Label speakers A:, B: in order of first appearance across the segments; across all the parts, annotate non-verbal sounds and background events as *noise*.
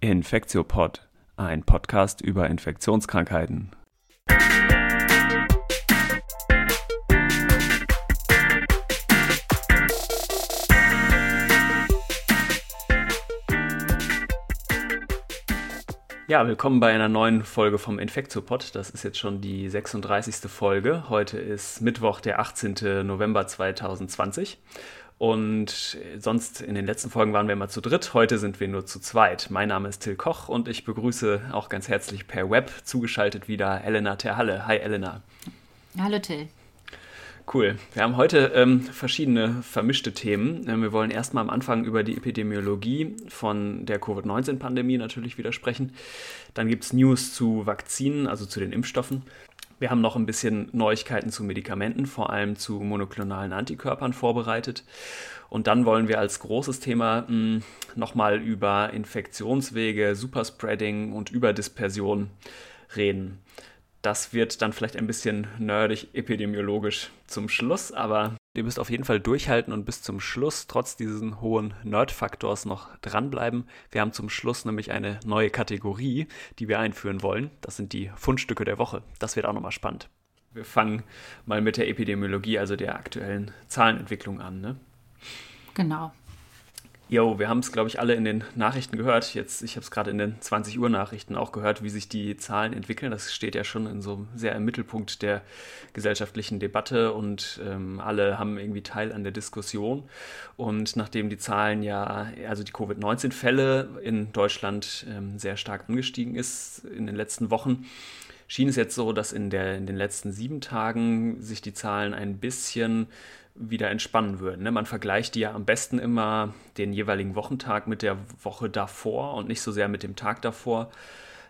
A: Infektiopod, ein Podcast über Infektionskrankheiten. Ja, willkommen bei einer neuen Folge vom Infektiopod. Das ist jetzt schon die 36. Folge. Heute ist Mittwoch, der 18. November 2020. Und sonst in den letzten Folgen waren wir immer zu dritt. Heute sind wir nur zu zweit. Mein Name ist Till Koch und ich begrüße auch ganz herzlich per Web zugeschaltet wieder Elena Terhalle. Hi Elena.
B: Hallo Till.
A: Cool. Wir haben heute ähm, verschiedene vermischte Themen. Ähm, wir wollen erstmal am Anfang über die Epidemiologie von der Covid-19-Pandemie natürlich wieder sprechen. Dann gibt es News zu Vakzinen, also zu den Impfstoffen. Wir haben noch ein bisschen Neuigkeiten zu Medikamenten, vor allem zu monoklonalen Antikörpern vorbereitet. Und dann wollen wir als großes Thema hm, nochmal über Infektionswege, Superspreading und Überdispersion reden. Das wird dann vielleicht ein bisschen nerdig epidemiologisch zum Schluss, aber ihr müsst auf jeden Fall durchhalten und bis zum Schluss trotz diesen hohen Nerd-Faktors noch dranbleiben. Wir haben zum Schluss nämlich eine neue Kategorie, die wir einführen wollen. Das sind die Fundstücke der Woche. Das wird auch nochmal spannend. Wir fangen mal mit der Epidemiologie, also der aktuellen Zahlenentwicklung an. Ne?
B: Genau.
A: Jo, wir haben es, glaube ich, alle in den Nachrichten gehört. Jetzt, ich habe es gerade in den 20 Uhr Nachrichten auch gehört, wie sich die Zahlen entwickeln. Das steht ja schon in so sehr im Mittelpunkt der gesellschaftlichen Debatte und ähm, alle haben irgendwie Teil an der Diskussion. Und nachdem die Zahlen ja, also die Covid-19-Fälle in Deutschland ähm, sehr stark angestiegen ist in den letzten Wochen, schien es jetzt so, dass in, der, in den letzten sieben Tagen sich die Zahlen ein bisschen wieder entspannen würden. Ne? Man vergleicht ja am besten immer den jeweiligen Wochentag mit der Woche davor und nicht so sehr mit dem Tag davor,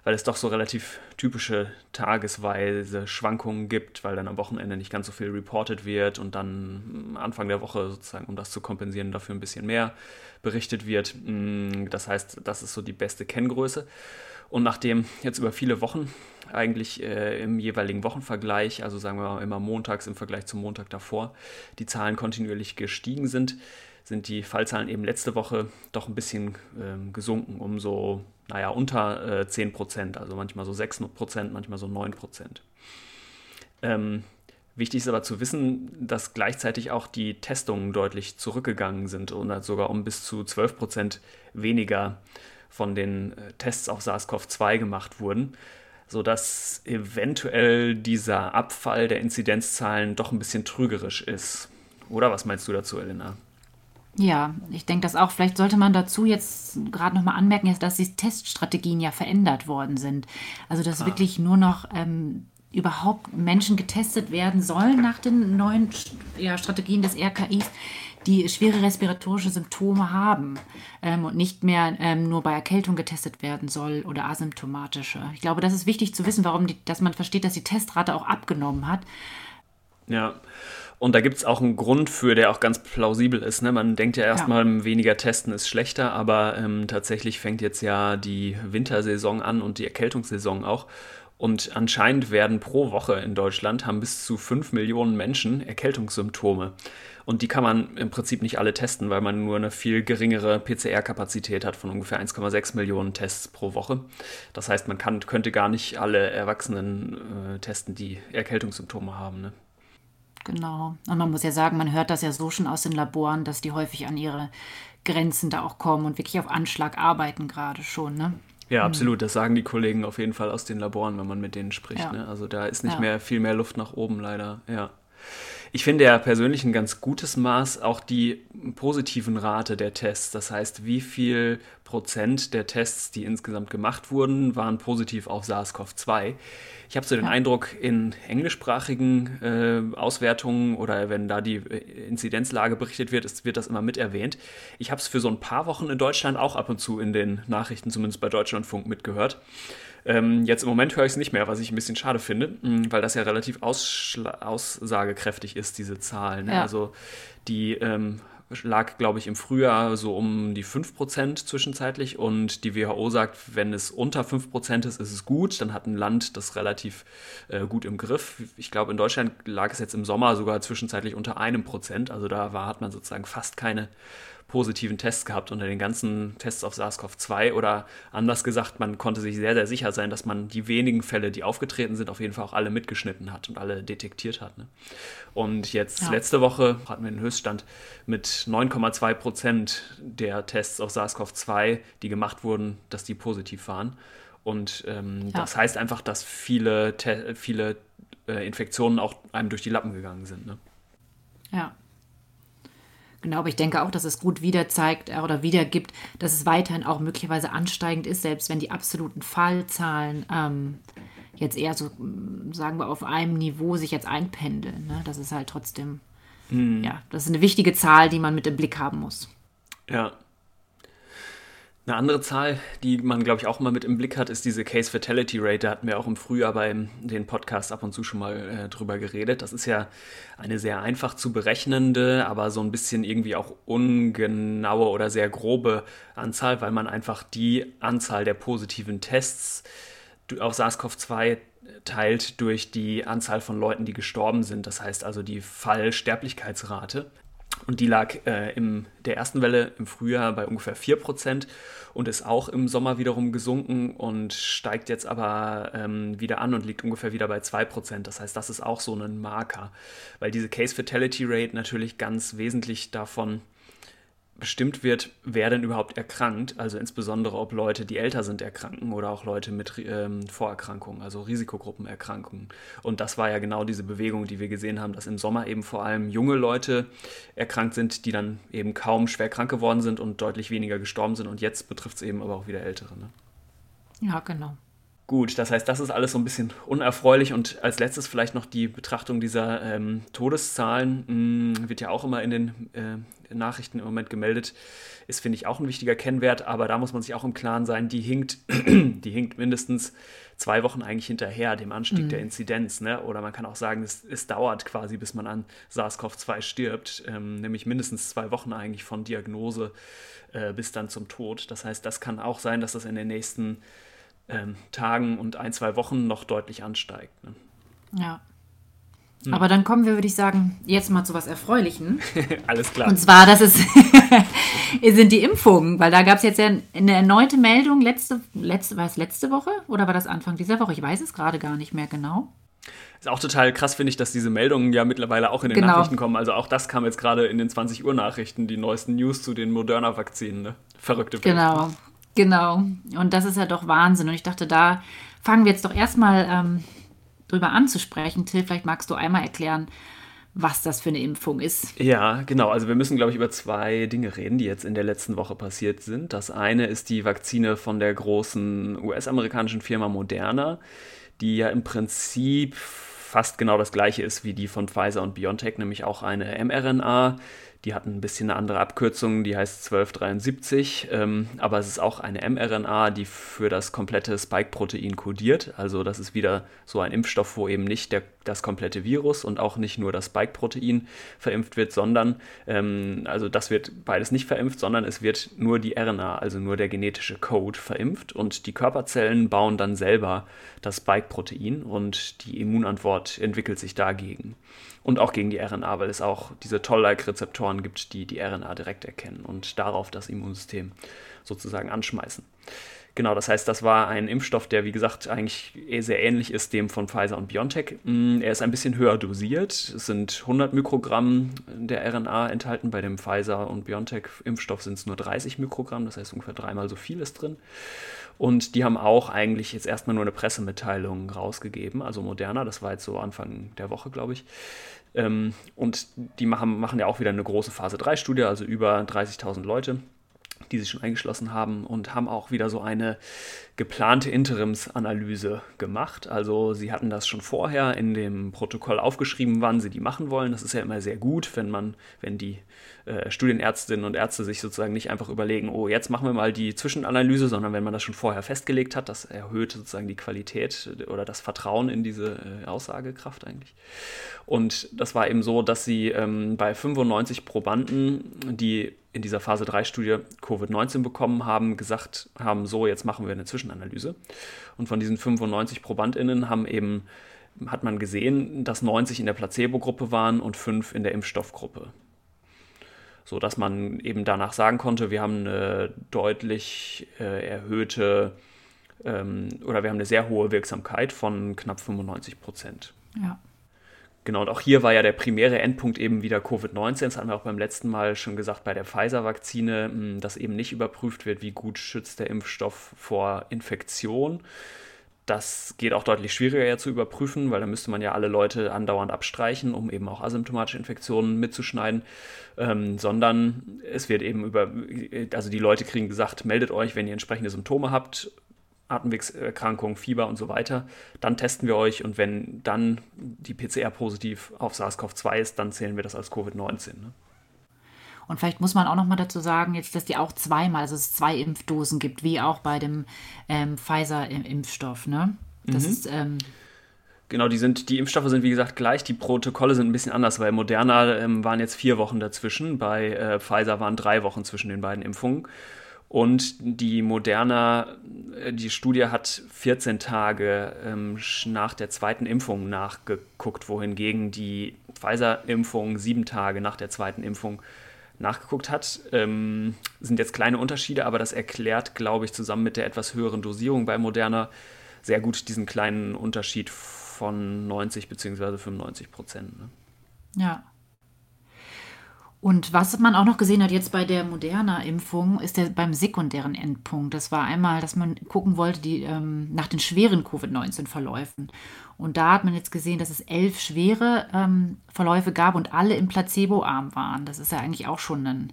A: weil es doch so relativ typische tagesweise Schwankungen gibt, weil dann am Wochenende nicht ganz so viel reported wird und dann Anfang der Woche sozusagen, um das zu kompensieren, dafür ein bisschen mehr berichtet wird. Mm, das heißt, das ist so die beste Kenngröße. Und nachdem jetzt über viele Wochen eigentlich äh, im jeweiligen Wochenvergleich, also sagen wir mal immer montags im Vergleich zum Montag davor, die Zahlen kontinuierlich gestiegen sind, sind die Fallzahlen eben letzte Woche doch ein bisschen äh, gesunken, um so, naja, unter äh, 10 Prozent, also manchmal so 6 Prozent, manchmal so 9 Prozent. Ähm, wichtig ist aber zu wissen, dass gleichzeitig auch die Testungen deutlich zurückgegangen sind und sogar um bis zu 12 Prozent weniger von den äh, Tests auf SARS-CoV-2 gemacht wurden, sodass eventuell dieser Abfall der Inzidenzzahlen doch ein bisschen trügerisch ist. Oder was meinst du dazu, Elena?
B: Ja, ich denke das auch. Vielleicht sollte man dazu jetzt gerade nochmal anmerken, dass die Teststrategien ja verändert worden sind. Also dass ah. wirklich nur noch ähm, überhaupt Menschen getestet werden sollen nach den neuen ja, Strategien des RKIs die schwere respiratorische Symptome haben ähm, und nicht mehr ähm, nur bei Erkältung getestet werden soll oder asymptomatische. Ich glaube, das ist wichtig zu wissen, warum die, dass man versteht, dass die Testrate auch abgenommen hat.
A: Ja. Und da gibt es auch einen Grund für, der auch ganz plausibel ist. Ne? Man denkt ja erstmal, ja. weniger testen ist schlechter, aber ähm, tatsächlich fängt jetzt ja die Wintersaison an und die Erkältungssaison auch. Und anscheinend werden pro Woche in Deutschland haben bis zu 5 Millionen Menschen Erkältungssymptome. Und die kann man im Prinzip nicht alle testen, weil man nur eine viel geringere PCR-Kapazität hat von ungefähr 1,6 Millionen Tests pro Woche. Das heißt, man kann, könnte gar nicht alle Erwachsenen äh, testen, die Erkältungssymptome haben. Ne?
B: Genau. Und man muss ja sagen, man hört das ja so schon aus den Laboren, dass die häufig an ihre Grenzen da auch kommen und wirklich auf Anschlag arbeiten gerade schon. Ne?
A: Ja, absolut. Das sagen die Kollegen auf jeden Fall aus den Laboren, wenn man mit denen spricht. Ja. Ne? Also da ist nicht ja. mehr viel mehr Luft nach oben, leider. Ja. Ich finde ja persönlich ein ganz gutes Maß auch die positiven Rate der Tests. Das heißt, wie viel Prozent der Tests, die insgesamt gemacht wurden, waren positiv auf SARS-CoV-2. Ich habe so den ja. Eindruck, in englischsprachigen äh, Auswertungen oder wenn da die äh, Inzidenzlage berichtet wird, ist, wird das immer mit erwähnt. Ich habe es für so ein paar Wochen in Deutschland auch ab und zu in den Nachrichten, zumindest bei Deutschlandfunk, mitgehört. Ähm, jetzt im Moment höre ich es nicht mehr, was ich ein bisschen schade finde, mm, weil das ja relativ aussagekräftig ist, diese Zahl. Ne? Ja. Also die ähm, lag, glaube ich, im Frühjahr so um die 5% zwischenzeitlich und die WHO sagt, wenn es unter 5% ist, ist es gut, dann hat ein Land das relativ äh, gut im Griff. Ich glaube, in Deutschland lag es jetzt im Sommer sogar zwischenzeitlich unter einem Prozent, also da war, hat man sozusagen fast keine positiven Tests gehabt unter den ganzen Tests auf SARS-CoV-2 oder anders gesagt, man konnte sich sehr, sehr sicher sein, dass man die wenigen Fälle, die aufgetreten sind, auf jeden Fall auch alle mitgeschnitten hat und alle detektiert hat. Ne? Und jetzt ja. letzte Woche hatten wir den Höchststand mit 9,2 Prozent der Tests auf SARS-CoV-2, die gemacht wurden, dass die positiv waren. Und ähm, ja. das heißt einfach, dass viele, viele äh, Infektionen auch einem durch die Lappen gegangen sind. Ne?
B: Ja. Genau, aber ich denke auch, dass es gut wieder zeigt äh, oder wiedergibt, dass es weiterhin auch möglicherweise ansteigend ist, selbst wenn die absoluten Fallzahlen ähm, jetzt eher so, mm, sagen wir, auf einem Niveau sich jetzt einpendeln. Ne? Das ist halt trotzdem, hm. ja, das ist eine wichtige Zahl, die man mit im Blick haben muss.
A: Ja, eine andere Zahl, die man, glaube ich, auch mal mit im Blick hat, ist diese Case Fatality Rate. Da hatten wir auch im Frühjahr bei den Podcasts ab und zu schon mal äh, drüber geredet. Das ist ja eine sehr einfach zu berechnende, aber so ein bisschen irgendwie auch ungenaue oder sehr grobe Anzahl, weil man einfach die Anzahl der positiven Tests auf SARS-CoV-2 teilt durch die Anzahl von Leuten, die gestorben sind. Das heißt also die Fallsterblichkeitsrate. Und die lag äh, in der ersten Welle im Frühjahr bei ungefähr 4% und ist auch im Sommer wiederum gesunken und steigt jetzt aber ähm, wieder an und liegt ungefähr wieder bei 2%. Das heißt, das ist auch so ein Marker, weil diese Case Fatality Rate natürlich ganz wesentlich davon bestimmt wird, wer denn überhaupt erkrankt, also insbesondere ob Leute, die älter sind, erkranken oder auch Leute mit ähm, Vorerkrankungen, also Risikogruppenerkrankungen. Und das war ja genau diese Bewegung, die wir gesehen haben, dass im Sommer eben vor allem junge Leute erkrankt sind, die dann eben kaum schwer krank geworden sind und deutlich weniger gestorben sind. Und jetzt betrifft es eben aber auch wieder Ältere. Ne?
B: Ja, genau.
A: Gut, das heißt, das ist alles so ein bisschen unerfreulich und als letztes vielleicht noch die Betrachtung dieser ähm, Todeszahlen, mh, hm, wird ja auch immer in den äh, Nachrichten im Moment gemeldet, ist, finde ich, auch ein wichtiger Kennwert, aber da muss man sich auch im Klaren sein, die hinkt, *clears throat* die hinkt mindestens zwei Wochen eigentlich hinterher dem Anstieg mhm. der Inzidenz. Ne? Oder man kann auch sagen, es, es dauert quasi, bis man an SARS-CoV-2 stirbt, ähm, nämlich mindestens zwei Wochen eigentlich von Diagnose äh, bis dann zum Tod. Das heißt, das kann auch sein, dass das in den nächsten ähm, Tagen und ein, zwei Wochen noch deutlich ansteigt. Ne?
B: Ja. Hm. Aber dann kommen wir, würde ich sagen, jetzt mal zu was Erfreulichen. *laughs*
A: Alles klar.
B: Und zwar, das ist *laughs* sind die Impfungen, weil da gab es jetzt ja eine erneute Meldung letzte, letzte, war es letzte Woche oder war das Anfang dieser Woche? Ich weiß es gerade gar nicht mehr genau.
A: Ist auch total krass, finde ich, dass diese Meldungen ja mittlerweile auch in den genau. Nachrichten kommen. Also auch das kam jetzt gerade in den 20 Uhr Nachrichten, die neuesten News zu den Moderna-Vakzinen. Ne? Verrückte
B: Welt. Genau, Genau. Und das ist ja doch Wahnsinn. Und ich dachte, da fangen wir jetzt doch erstmal ähm, drüber an zu sprechen. Till, vielleicht magst du einmal erklären, was das für eine Impfung ist.
A: Ja, genau. Also wir müssen, glaube ich, über zwei Dinge reden, die jetzt in der letzten Woche passiert sind. Das eine ist die Vakzine von der großen US-amerikanischen Firma Moderna, die ja im Prinzip fast genau das gleiche ist wie die von Pfizer und BioNTech, nämlich auch eine mRNA die hat ein bisschen eine andere Abkürzung, die heißt 1273, ähm, aber es ist auch eine mRNA, die für das komplette Spike-Protein kodiert. Also das ist wieder so ein Impfstoff, wo eben nicht der, das komplette Virus und auch nicht nur das Spike-Protein verimpft wird, sondern, ähm, also das wird beides nicht verimpft, sondern es wird nur die RNA, also nur der genetische Code verimpft und die Körperzellen bauen dann selber das Spike-Protein und die Immunantwort entwickelt sich dagegen und auch gegen die RNA, weil es auch diese Toll-like-Rezeptoren gibt, die die RNA direkt erkennen und darauf das Immunsystem sozusagen anschmeißen. Genau, das heißt, das war ein Impfstoff, der, wie gesagt, eigentlich sehr ähnlich ist dem von Pfizer und BioNTech. Mm, er ist ein bisschen höher dosiert. Es sind 100 Mikrogramm der RNA enthalten. Bei dem Pfizer und BioNTech-Impfstoff sind es nur 30 Mikrogramm, das heißt ungefähr dreimal so viel ist drin. Und die haben auch eigentlich jetzt erstmal nur eine Pressemitteilung rausgegeben, also Moderna, das war jetzt so Anfang der Woche, glaube ich. Ähm, und die machen, machen ja auch wieder eine große Phase 3-Studie, also über 30.000 Leute die sich schon eingeschlossen haben und haben auch wieder so eine geplante Interimsanalyse gemacht. Also sie hatten das schon vorher in dem Protokoll aufgeschrieben, wann sie die machen wollen. Das ist ja immer sehr gut, wenn man, wenn die äh, Studienärztinnen und Ärzte sich sozusagen nicht einfach überlegen, oh, jetzt machen wir mal die Zwischenanalyse, sondern wenn man das schon vorher festgelegt hat, das erhöht sozusagen die Qualität oder das Vertrauen in diese äh, Aussagekraft eigentlich. Und das war eben so, dass sie ähm, bei 95 Probanden, die in dieser Phase 3-Studie Covid-19 bekommen haben, gesagt haben, so, jetzt machen wir eine Zwischenanalyse. Und von diesen 95 ProbandInnen haben eben, hat man gesehen, dass 90 in der Placebo-Gruppe waren und 5 in der Impfstoffgruppe. sodass man eben danach sagen konnte, wir haben eine deutlich äh, erhöhte ähm, oder wir haben eine sehr hohe Wirksamkeit von knapp 95 Prozent.
B: Ja.
A: Genau, und auch hier war ja der primäre Endpunkt eben wieder Covid-19. Das hatten wir auch beim letzten Mal schon gesagt bei der Pfizer-Vakzine, hm, dass eben nicht überprüft wird, wie gut schützt der Impfstoff vor Infektion. Das geht auch deutlich schwieriger ja zu überprüfen, weil da müsste man ja alle Leute andauernd abstreichen, um eben auch asymptomatische Infektionen mitzuschneiden, ähm, sondern es wird eben über, also die Leute kriegen gesagt, meldet euch, wenn ihr entsprechende Symptome habt, Atemwegserkrankung, Fieber und so weiter. Dann testen wir euch und wenn dann die PCR positiv auf SARS-CoV-2 ist, dann zählen wir das als Covid-19. Ne?
B: Und vielleicht muss man auch noch mal dazu sagen, jetzt, dass die auch zweimal, also es zwei Impfdosen gibt, wie auch bei dem ähm, Pfizer-Impfstoff. Ne? Das mhm. ist. Ähm
A: Genau, die sind, die Impfstoffe sind wie gesagt gleich, die Protokolle sind ein bisschen anders, weil Moderna ähm, waren jetzt vier Wochen dazwischen, bei äh, Pfizer waren drei Wochen zwischen den beiden Impfungen. Und die Moderna, äh, die Studie hat 14 Tage ähm, nach der zweiten Impfung nachgeguckt, wohingegen die Pfizer-Impfung sieben Tage nach der zweiten Impfung nachgeguckt hat. Ähm, sind jetzt kleine Unterschiede, aber das erklärt, glaube ich, zusammen mit der etwas höheren Dosierung bei Moderna sehr gut diesen kleinen Unterschied von 90 bzw. 95 Prozent. Ne?
B: Ja. Und was man auch noch gesehen hat jetzt bei der Moderna-Impfung, ist der beim sekundären Endpunkt. Das war einmal, dass man gucken wollte die, ähm, nach den schweren Covid-19-Verläufen. Und da hat man jetzt gesehen, dass es elf schwere ähm, Verläufe gab und alle im Placebo-Arm waren. Das ist ja eigentlich auch schon ein,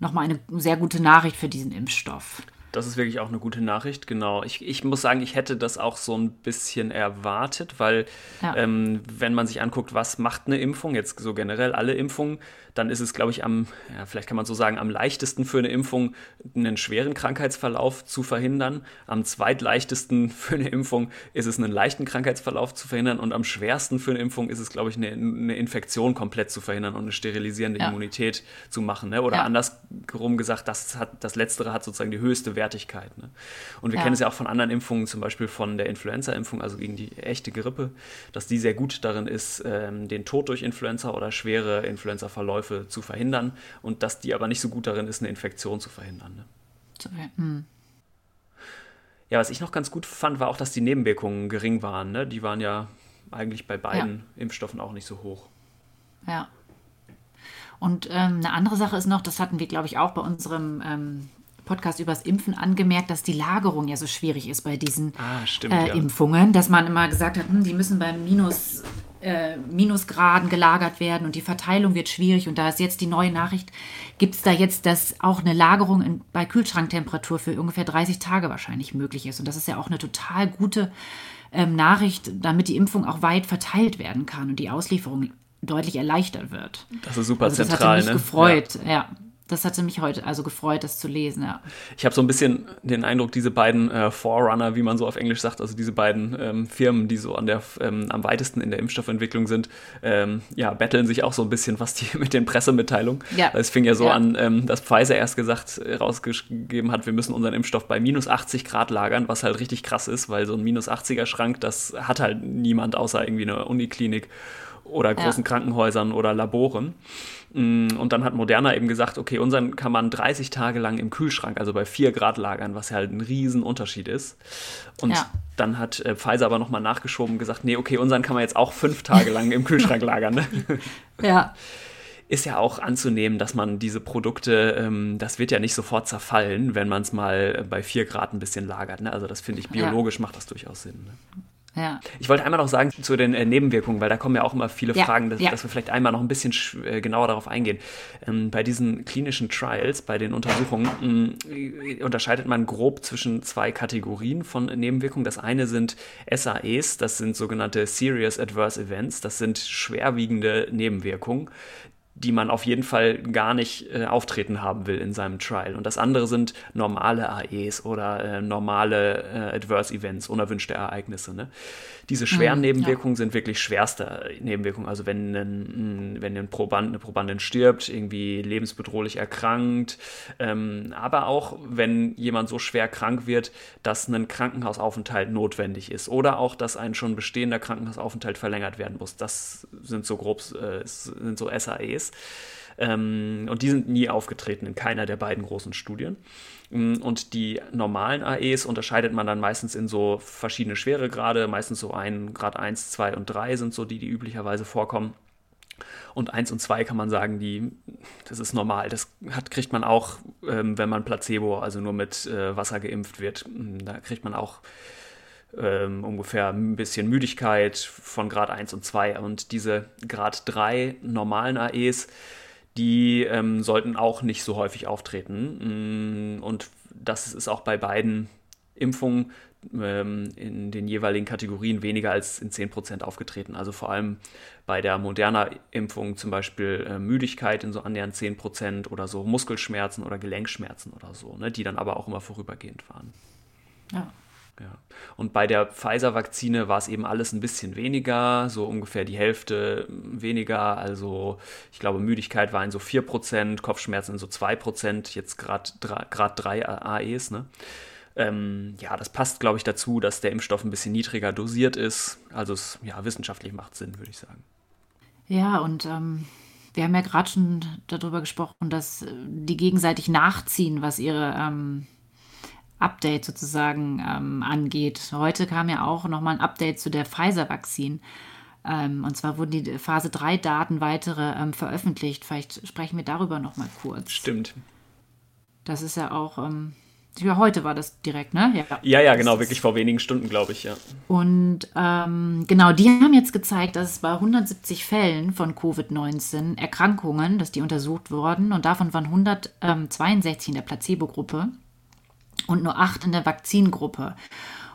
B: nochmal eine sehr gute Nachricht für diesen Impfstoff.
A: Das ist wirklich auch eine gute Nachricht, genau. Ich, ich muss sagen, ich hätte das auch so ein bisschen erwartet, weil ja. ähm, wenn man sich anguckt, was macht eine Impfung, jetzt so generell alle Impfungen, dann ist es, glaube ich, am, ja, vielleicht kann man so sagen, am leichtesten für eine Impfung einen schweren Krankheitsverlauf zu verhindern. Am zweitleichtesten *laughs* für eine Impfung ist es, einen leichten Krankheitsverlauf zu verhindern. Und am schwersten für eine Impfung ist es, glaube ich, eine, eine Infektion komplett zu verhindern und eine sterilisierende ja. Immunität zu machen. Ne? Oder andersrum gesagt, das, hat, das Letztere hat sozusagen die höchste Wertigkeit. Ne? Und wir kennen es ja auch von anderen Impfungen, zum Beispiel von der Influenza-Impfung, also gegen die echte Grippe, dass die sehr gut darin ist, ähm, den Tod durch Influenza oder schwere Influenza-Verläufe Verläufe zu verhindern und dass die aber nicht so gut darin ist, eine Infektion zu verhindern. Ne? Hm. Ja, was ich noch ganz gut fand, war auch, dass die Nebenwirkungen gering waren. Ne? Die waren ja eigentlich bei beiden ja. Impfstoffen auch nicht so hoch.
B: Ja. Und ähm, eine andere Sache ist noch, das hatten wir, glaube ich, auch bei unserem ähm, Podcast übers Impfen angemerkt, dass die Lagerung ja so schwierig ist bei diesen
A: ah, stimmt,
B: äh,
A: ja.
B: Impfungen, dass man immer gesagt hat, hm, die müssen beim Minus äh, Minusgraden gelagert werden und die Verteilung wird schwierig. Und da ist jetzt die neue Nachricht, gibt es da jetzt, dass auch eine Lagerung in, bei Kühlschranktemperatur für ungefähr 30 Tage wahrscheinlich möglich ist. Und das ist ja auch eine total gute ähm, Nachricht, damit die Impfung auch weit verteilt werden kann und die Auslieferung deutlich erleichtert wird.
A: Das ist super also
B: das
A: zentral.
B: Das hat mich ne? gefreut, ja. ja das hatte mich heute also gefreut, das zu lesen, ja.
A: Ich habe so ein bisschen den Eindruck, diese beiden äh, Forerunner, wie man so auf Englisch sagt, also diese beiden ähm, Firmen, die so an der, ähm, am weitesten in der Impfstoffentwicklung sind, ähm, ja, betteln sich auch so ein bisschen, was die *laughs* mit den Pressemitteilungen. Ja. Es fing ja so ja. an, ähm, dass Pfizer erst gesagt, äh, rausgegeben hat, wir müssen unseren Impfstoff bei minus 80 Grad lagern, was halt richtig krass ist, weil so ein minus 80er Schrank, das hat halt niemand außer irgendwie eine Uniklinik oder großen ja. Krankenhäusern oder Laboren. Mm, und dann hat Moderna eben gesagt, okay, unseren kann man 30 Tage lang im Kühlschrank, also bei 4 Grad lagern, was ja halt ein Riesenunterschied ist. Und ja. dann hat äh, Pfizer aber nochmal nachgeschoben und gesagt, nee, okay, unseren kann man jetzt auch 5 Tage lang im Kühlschrank lagern. Ne? *laughs*
B: Ja.
A: Ist ja auch anzunehmen, dass man diese Produkte, ähm, das wird ja nicht sofort zerfallen, wenn man es mal bei 4 Grad ein bisschen lagert. Ne? Also das finde ich, biologisch ja. macht das durchaus Sinn. Ne?
B: Ja.
A: Ich wollte einmal noch sagen zu den äh, Nebenwirkungen, weil da kommen ja auch immer viele ja, Fragen, dass, ja. dass, wir vielleicht einmal noch ein bisschen äh, genauer darauf eingehen. Ähm, bei diesen klinischen Trials, bei den Untersuchungen, mh, äh, unterscheidet man grob zwischen zwei Kategorien von Nebenwirkungen. Das eine sind SAEs, das sind sogenannte Serious Adverse Events, das sind schwerwiegende Nebenwirkungen, die man auf jeden Fall gar nicht äh, auftreten haben will in seinem Trial. Und das andere sind normale AEs oder äh, normale äh, Adverse Events, unerwünschte Ereignisse. Ne? Diese schweren mhm, Nebenwirkungen ja. sind wirklich schwerste Nebenwirkungen. Also wenn ein, wenn ein Proband, eine Probandin stirbt, irgendwie lebensbedrohlich erkrankt, ähm, aber auch wenn jemand so schwer krank wird, dass ein Krankenhausaufenthalt notwendig ist oder auch, dass ein schon bestehender Krankenhausaufenthalt verlängert werden muss. Das sind so grob äh, sind so SAEs. Ähm, und die sind nie aufgetreten in keiner der beiden großen Studien. Mm, und die normalen AEs unterscheidet man dann meistens in so verschiedene Schweregrade, meistens so ein Grad 1, 2 und 3 sind so die, die üblicherweise vorkommen. Und 1 und 2 kann man sagen, die, das ist normal. Das hat, kriegt man auch, ähm, wenn man Placebo, also nur mit äh, Wasser geimpft wird. Mm, da kriegt man auch ähm, ungefähr ein bisschen Müdigkeit von Grad 1 und 2. Und diese Grad 3 normalen AEs, die ähm, sollten auch nicht so häufig auftreten. Mm, und das ist auch bei beiden Impfungen ähm, in den jeweiligen Kategorien weniger als in 10% aufgetreten. Also vor allem bei der Moderna-Impfung zum Beispiel äh, Müdigkeit in so annähernd 10% oder so Muskelschmerzen oder Gelenkschmerzen oder so, ne, die dann aber auch immer vorübergehend waren.
B: Ja.
A: Ja. Und bei der Pfizer-Vakzine war es eben alles ein bisschen weniger, so ungefähr die Hälfte weniger. Also ich glaube, Müdigkeit war in so 4%, Kopfschmerzen in so 2%, jetzt gerade Grad 3 AEs. Ne? Ähm, ja, das passt, glaube ich, dazu, dass der Impfstoff ein bisschen niedriger dosiert ist. Also es ja, wissenschaftlich macht Sinn, würde ich sagen.
B: Ja, und ähm, wir haben ja gerade schon darüber gesprochen, dass die gegenseitig nachziehen, was ihre ähm, Update sozusagen ähm, angeht. Heute kam ja auch nochmal ein Update zu der Pfizer-Vakzin. Ähm, und zwar wurden die Phase 3-Daten weitere ähm, veröffentlicht. Vielleicht sprechen wir darüber nochmal kurz.
A: Stimmt.
B: Das ist ja auch, ähm, ja, heute war das direkt, ne?
A: Ja, ja, ja genau, wirklich vor wenigen Stunden, glaube ich, ja.
B: Und ähm, genau, die haben jetzt gezeigt, dass es bei 170 Fällen von Covid-19 Erkrankungen, dass die untersucht wurden und davon waren 162 in der Placebo-Gruppe und nur acht in der Vakzingruppe.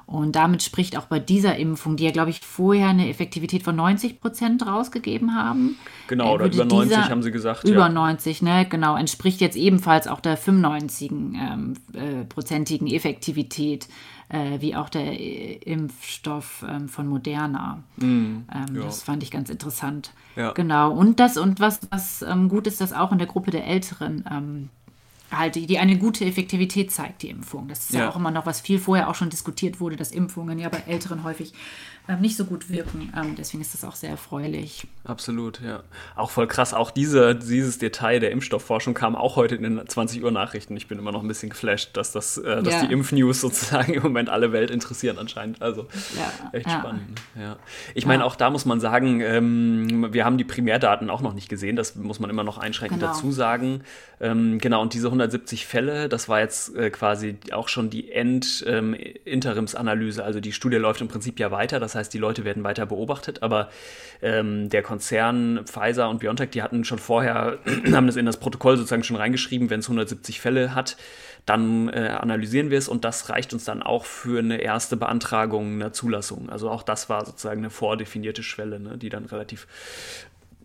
B: Und damit spricht auch bei dieser Impfung, die ja, glaube ich, vorher eine Effektivität von 90 Prozent rausgegeben haben.
A: Genau, oder über 90 haben sie gesagt.
B: Über ja. 90, ne, genau, entspricht jetzt ebenfalls auch der 95-prozentigen ähm, äh, Effektivität, äh, wie auch der äh, Impfstoff ähm, von Moderna. Mm, ja. Das fand ich ganz interessant. Ja. Genau, und das, und was, was ähm, gut ist, dass auch in der Gruppe der Älteren ähm, halt, die eine gute Effektivität zeigt, die Impfung. Das ist ja. ja. auch immer noch, was viel vorher auch schon diskutiert wurde, dass Impfungen ja bei Älteren häufig nicht so gut wirken. Ähm, deswegen ist das auch sehr erfreulich.
A: Absolut, ja. Auch voll krass. Auch diese, dieses Detail der Impfstoffforschung kam auch heute in den 20 Uhr Nachrichten. Ich bin immer noch ein bisschen geflasht, dass, das, äh, dass ja. die Impfnews *laughs* sozusagen im Moment alle Welt interessieren anscheinend. Also ja. echt spannend. Ja. Ich meine, auch da muss man sagen, ähm, wir haben die Primärdaten auch noch nicht gesehen. Das muss man immer noch einschränkend genau. dazu sagen. Ähm, genau, und diese 170 Fälle, das war jetzt äh, quasi auch schon die End-Interimsanalyse. Ähm, also die Studie läuft im Prinzip ja weiter. Das heißt, die Leute werden weiter beobachtet, aber ähm, der Konzern Pfizer und BioNTech, die hatten schon vorher, *clears throat* haben das in das Protokoll sozusagen schon reingeschrieben, wenn es 170 Fälle hat, dann äh, analysieren wir es und das reicht uns dann auch für eine erste Beantragung einer Zulassung. Also auch das war sozusagen eine vordefinierte Schwelle, ne, die dann relativ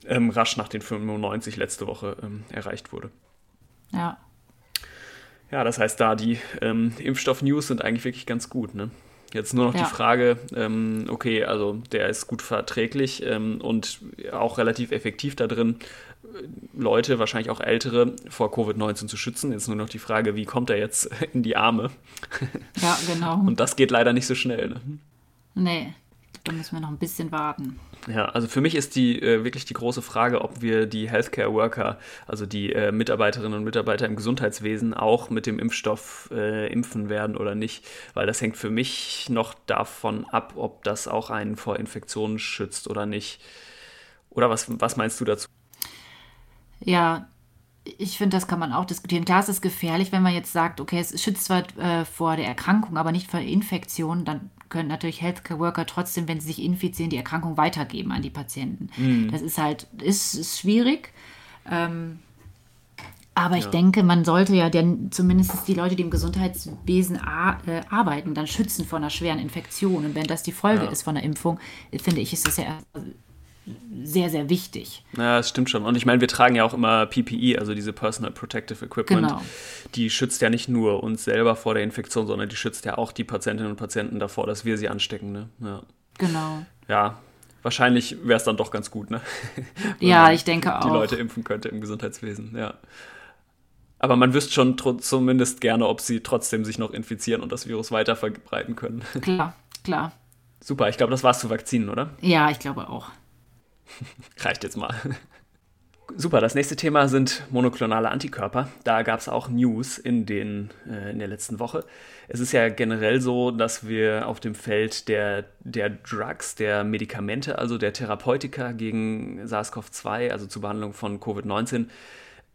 A: ähm, rasch nach den 95 letzte Woche ähm, erreicht wurde.
B: Ja.
A: Ja, das heißt, da die ähm, Impfstoff-News sind eigentlich wirklich ganz gut, ne? Jetzt nur noch ja. die Frage, ähm, okay, also der ist gut verträglich ähm, und auch relativ effektiv da drin, Leute, wahrscheinlich auch Ältere, vor Covid-19 zu schützen. Jetzt nur noch die Frage, wie kommt er jetzt *laughs* in die Arme?
B: Ja, genau.
A: Und das geht leider nicht so schnell. Ne?
B: Nee, da müssen wir noch ein bisschen warten.
A: Ja, also für mich ist die äh, wirklich die große Frage, ob wir die Healthcare Worker, also die äh, Mitarbeiterinnen und Mitarbeiter im Gesundheitswesen, auch mit dem Impfstoff äh, impfen werden oder nicht, weil das hängt für mich noch davon ab, ob das auch einen vor Infektionen schützt oder nicht. Oder was, was meinst du dazu?
B: Ja, ich finde, das kann man auch diskutieren. Klar, es ist gefährlich, wenn man jetzt sagt, okay, es schützt zwar äh, vor der Erkrankung, aber nicht vor Infektionen, dann können natürlich Healthcare Worker trotzdem, wenn sie sich infizieren, die Erkrankung weitergeben an die Patienten. Mhm. Das ist halt, ist, ist schwierig. Ähm, aber ich ja. denke, man sollte ja denn zumindest die Leute, die im Gesundheitswesen äh, arbeiten, dann schützen vor einer schweren Infektion. Und wenn das die Folge ja. ist von der Impfung, finde ich, ist das ja sehr, sehr wichtig.
A: Ja, das stimmt schon. Und ich meine, wir tragen ja auch immer PPE, also diese Personal Protective Equipment. Genau. Die schützt ja nicht nur uns selber vor der Infektion, sondern die schützt ja auch die Patientinnen und Patienten davor, dass wir sie anstecken. Ne? Ja.
B: Genau.
A: Ja, wahrscheinlich wäre es dann doch ganz gut, ne? *laughs*
B: ja, ich denke
A: auch. Die Leute impfen könnte im Gesundheitswesen, ja. Aber man wüsste schon zumindest gerne, ob sie trotzdem sich noch infizieren und das Virus weiter verbreiten können.
B: Klar, klar.
A: Super, ich glaube, das war's zu Vakzinen, oder?
B: Ja, ich glaube auch. *laughs*
A: Reicht jetzt mal. Super, das nächste Thema sind monoklonale Antikörper. Da gab es auch News in, den, äh, in der letzten Woche. Es ist ja generell so, dass wir auf dem Feld der, der Drugs, der Medikamente, also der Therapeutika gegen SARS-CoV-2, also zur Behandlung von Covid-19,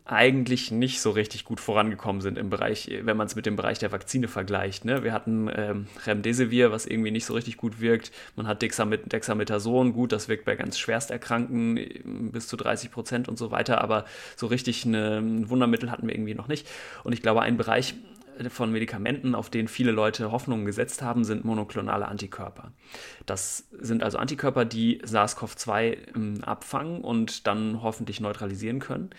A: eigentlich nicht so richtig gut vorangekommen sind im Bereich, wenn man es mit dem Bereich der Vakzine vergleicht. Ne? Wir hatten ähm, Remdesivir, was irgendwie nicht so richtig gut wirkt. Man hat Dexameth Dexamethason, gut, das wirkt bei ganz Schwersterkrankten äh, bis zu 30 Prozent und so weiter, aber so richtig eine, ein Wundermittel hatten wir irgendwie noch nicht. Und ich glaube, ein Bereich, von Medikamenten, auf denen viele Leute Hoffnungen gesetzt haben, sind monoklonale Antikörper. Das sind also Antikörper, die SARS-CoV-2 ähm, abfangen und dann hoffentlich neutralisieren können.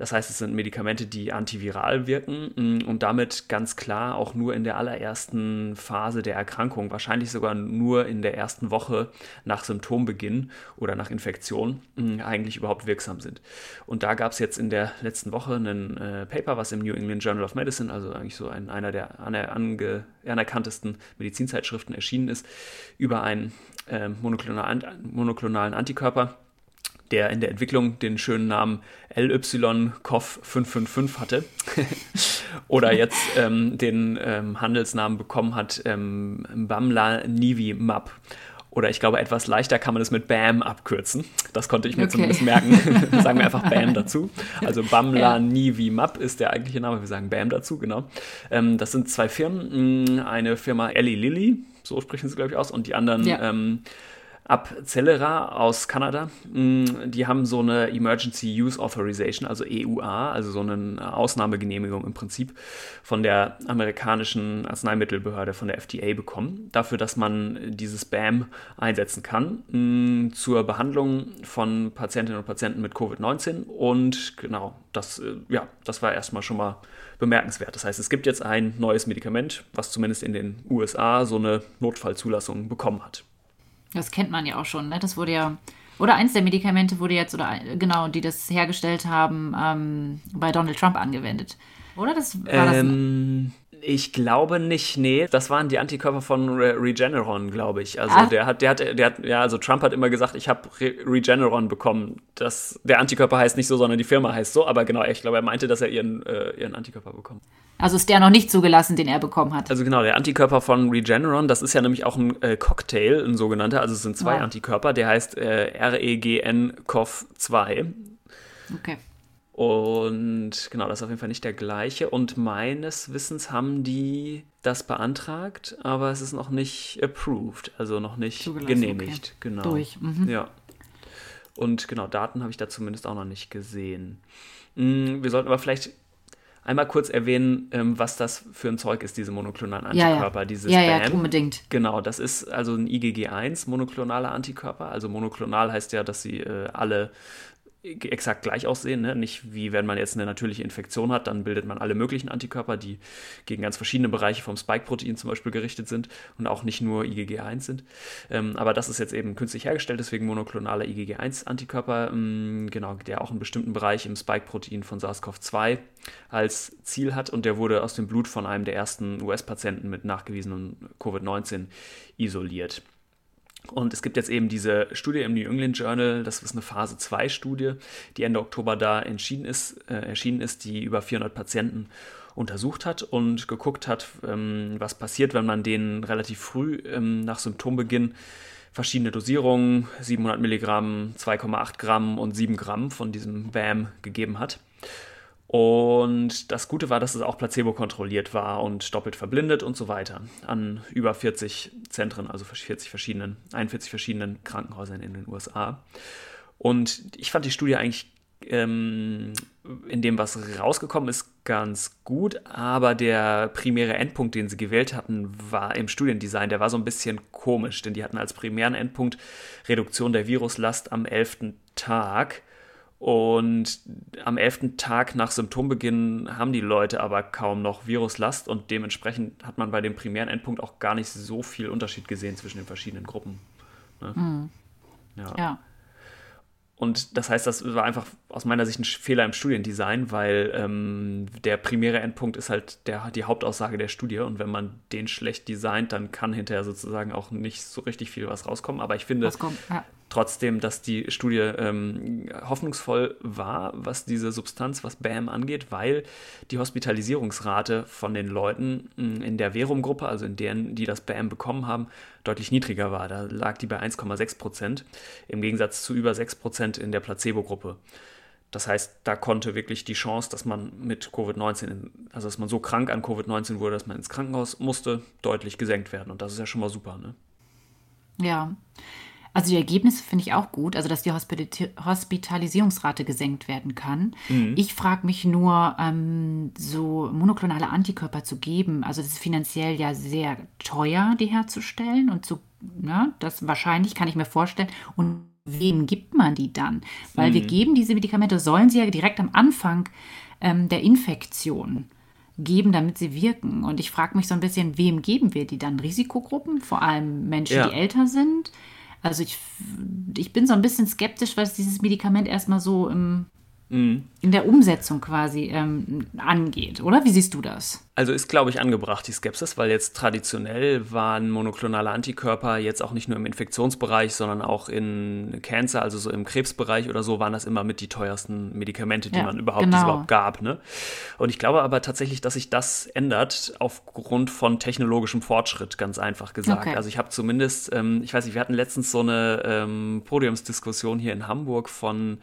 A: Das heißt, es sind Medikamente, die antiviral wirken mm, und damit ganz klar auch nur in der allerersten Phase der Erkrankung, wahrscheinlich sogar nur in der ersten Woche nach Symptombeginn oder nach Infektion, mm, eigentlich überhaupt wirksam sind. Und da gab es jetzt in der letzten Woche ein äh, Paper, was im New England Journal of Medicine, also eigentlich so ein, einer der aner anerkanntesten Medizinzeitschriften erschienen ist, über einen äh, monoklonalen, monoklonalen Antikörper der in der Entwicklung den schönen Namen LY-CoV555 hatte *laughs* oder jetzt ähm, den ähm, Handelsnamen bekommen hat ähm, Bamla Nivi-Map. Oder ich glaube, etwas leichter kann man es mit BAM abkürzen. Das konnte ich mir okay. zumindest merken. *laughs* sagen wir einfach BAM dazu. Also Bamla ja. Nivi Map ist der eigentliche Name. Wir sagen BAM dazu, genau. Ähm, das sind zwei Firmen. Eine Firma Eli Lilly, so sprechen sie, glaube ich, aus, und die anderen ja. Abcelera aus Kanada, mm, die haben so eine Emergency Use Authorization, also EUA, also so eine Ausnahmegenehmigung im Prinzip von der amerikanischen Arzneimittelbehörde, von der FDA bekommen, dafür, dass man dieses BAM einsetzen kann mm, zur Behandlung von Patientinnen und Patienten mit Covid-19 und genau, das, äh, ja, das war erstmal schon mal bemerkenswert. Das heißt, es gibt jetzt ein neues Medikament, was zumindest in den USA so eine Notfallzulassung bekommen hat.
B: Das kennt man ja auch schon, ne? Das wurde ja, oder eins der Medikamente wurde jetzt, oder genau, die das hergestellt haben, ähm, bei Donald Trump angewendet. Oder? Das
A: war ähm, das. Ich glaube nicht, nee. Das waren die Antikörper von Re Regeneron, glaube ich. Also Ach. der hat, der hat, der hat, ja, also Trump hat immer gesagt, ich habe Re Regeneron bekommen. Das, der Antikörper heißt nicht so, sondern die Firma heißt so. Aber genau, ich glaube, er meinte, dass er ihren, äh, ihren Antikörper bekommt.
B: Also ist der noch nicht zugelassen, den er bekommen hat.
A: Also genau, der Antikörper von Regeneron, das ist ja nämlich auch ein äh, Cocktail, ein sogenannter. Also es sind zwei ja. Antikörper. Der heißt äh, REGN-CoV2. Okay. Und genau, das ist auf jeden Fall nicht der gleiche. Und meines Wissens haben die das beantragt, aber es ist noch nicht approved, also noch nicht genehmigt. Okay. Genau. Durch. Mhm. Ja. Und genau, Daten habe ich da zumindest auch noch nicht gesehen. Hm, wir sollten aber vielleicht einmal kurz erwähnen, ähm, was das für ein Zeug ist, diese monoklonalen Antikörper, ja, ja. dieses
B: ja, ja, unbedingt.
A: Genau, das ist also ein IgG1 monoklonaler Antikörper. Also monoklonal heißt ja, dass sie äh, alle exakt gleich aussehen. Ne? Nicht wie wenn man jetzt eine natürliche Infektion hat, dann bildet man alle möglichen Antikörper, die gegen ganz verschiedene Bereiche vom Spike-Protein zum Beispiel gerichtet sind und auch nicht nur IgG1 sind. Ähm, aber das ist jetzt eben künstlich hergestellt, deswegen monoklonale IgG1-Antikörper, ähm, genau, der auch einen bestimmten Bereich im Spike-Protein von SARS-CoV-2 als Ziel hat und der wurde aus dem Blut von einem der ersten US-Patienten mit nachgewiesenem Covid-19 isoliert. Und es gibt jetzt eben diese Studie im New England Journal, das ist eine Phase 2 Studie, die Ende Oktober da entschieden ist, äh, erschienen ist, die über 400 Patienten untersucht hat und geguckt hat, ähm, was passiert, wenn man denen relativ früh ähm, nach Symptombeginn verschiedene Dosierungen, 700 Milligramm, 2,8 Gramm und 7 Gramm von diesem BAM gegeben hat. Und das Gute war, dass es auch placebo-kontrolliert war und doppelt verblindet und so weiter. An über 40 Zentren, also 40 verschiedenen, 41 verschiedenen Krankenhäusern in den USA. Und ich fand die Studie eigentlich ähm, in dem, was rausgekommen ist, ganz gut, aber der primäre Endpunkt, den sie gewählt hatten, war im Studiendesign, der war so ein bisschen komisch, denn die hatten als primären Endpunkt Reduktion der Viruslast am 11. Tag. Und am elften Tag nach Symptombeginn haben die Leute aber kaum noch Viruslast und dementsprechend hat man bei dem primären Endpunkt auch gar nicht so viel Unterschied gesehen zwischen den verschiedenen Gruppen. Ne? Mhm. Ja. ja. Und das heißt, das war einfach aus meiner Sicht ein Fehler im Studiendesign, weil ähm, der primäre Endpunkt ist halt der, die Hauptaussage der Studie. Und wenn man den schlecht designt, dann kann hinterher sozusagen auch nicht so richtig viel was rauskommen. Aber ich finde,
B: ja
A: trotzdem, dass die Studie ähm, hoffnungsvoll war, was diese Substanz, was BAM angeht, weil die Hospitalisierungsrate von den Leuten hm, in der Verum-Gruppe, also in deren, die das BAM bekommen haben, deutlich niedriger war. Da lag die bei 1,6 Prozent, im Gegensatz zu über 6 Prozent in der Placebo-Gruppe. Das heißt, da konnte wirklich die Chance, dass man mit Covid-19, also dass man so krank an Covid-19 wurde, dass man ins Krankenhaus musste, deutlich gesenkt werden. Und das ist ja schon mal super, ne?
B: Ja. Also die Ergebnisse finde ich auch gut, also dass die Hospitalisierungsrate gesenkt werden kann. Mhm. Ich frage mich nur, ähm, so monoklonale Antikörper zu geben, also das ist finanziell ja sehr teuer, die herzustellen und zu, ne, das wahrscheinlich kann ich mir vorstellen. Und wem gibt man die dann? Weil mhm. wir geben diese Medikamente, sollen sie ja direkt am Anfang ähm, der Infektion geben, damit sie wirken. Und ich frage mich so ein bisschen, wem geben wir die dann? Risikogruppen, vor allem Menschen, ja. die älter sind? Also ich, ich bin so ein bisschen skeptisch, was dieses Medikament erstmal so im mhm. in der Umsetzung quasi ähm, angeht, oder? Wie siehst du das?
A: Also ist, glaube ich, angebracht, die Skepsis, weil jetzt traditionell waren monoklonale Antikörper jetzt auch nicht nur im Infektionsbereich, sondern auch in Cancer, also so im Krebsbereich oder so, waren das immer mit die teuersten Medikamente, die ja, man überhaupt, genau. überhaupt gab. Ne? Und ich glaube aber tatsächlich, dass sich das ändert aufgrund von technologischem Fortschritt, ganz einfach gesagt. Okay. Also ich habe zumindest, ähm, ich weiß nicht, wir hatten letztens so eine ähm, Podiumsdiskussion hier in Hamburg von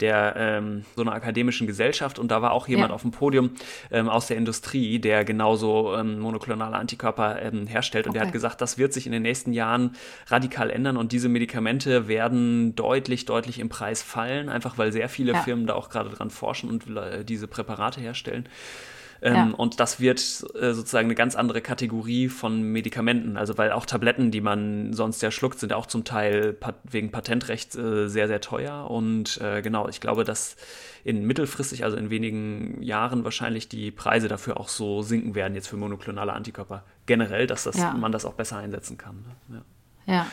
A: der ähm, so einer akademischen Gesellschaft und da war auch jemand ja. auf dem Podium ähm, aus der Industrie, der genauso ähm, monoklonale Antikörper ähm, herstellt und okay. der hat gesagt, das wird sich in den nächsten Jahren radikal ändern und diese Medikamente werden deutlich, deutlich im Preis fallen, einfach weil sehr viele ja. Firmen da auch gerade dran forschen und äh, diese Präparate herstellen. Ähm, ja. Und das wird äh, sozusagen eine ganz andere Kategorie von Medikamenten. Also weil auch Tabletten, die man sonst ja schluckt, sind auch zum Teil pat wegen Patentrecht äh, sehr, sehr teuer. Und äh, genau, ich glaube, dass in mittelfristig, also in wenigen Jahren wahrscheinlich die Preise dafür auch so sinken werden, jetzt für monoklonale Antikörper generell, dass das, ja. man das auch besser einsetzen kann.
B: Ne? ja. ja.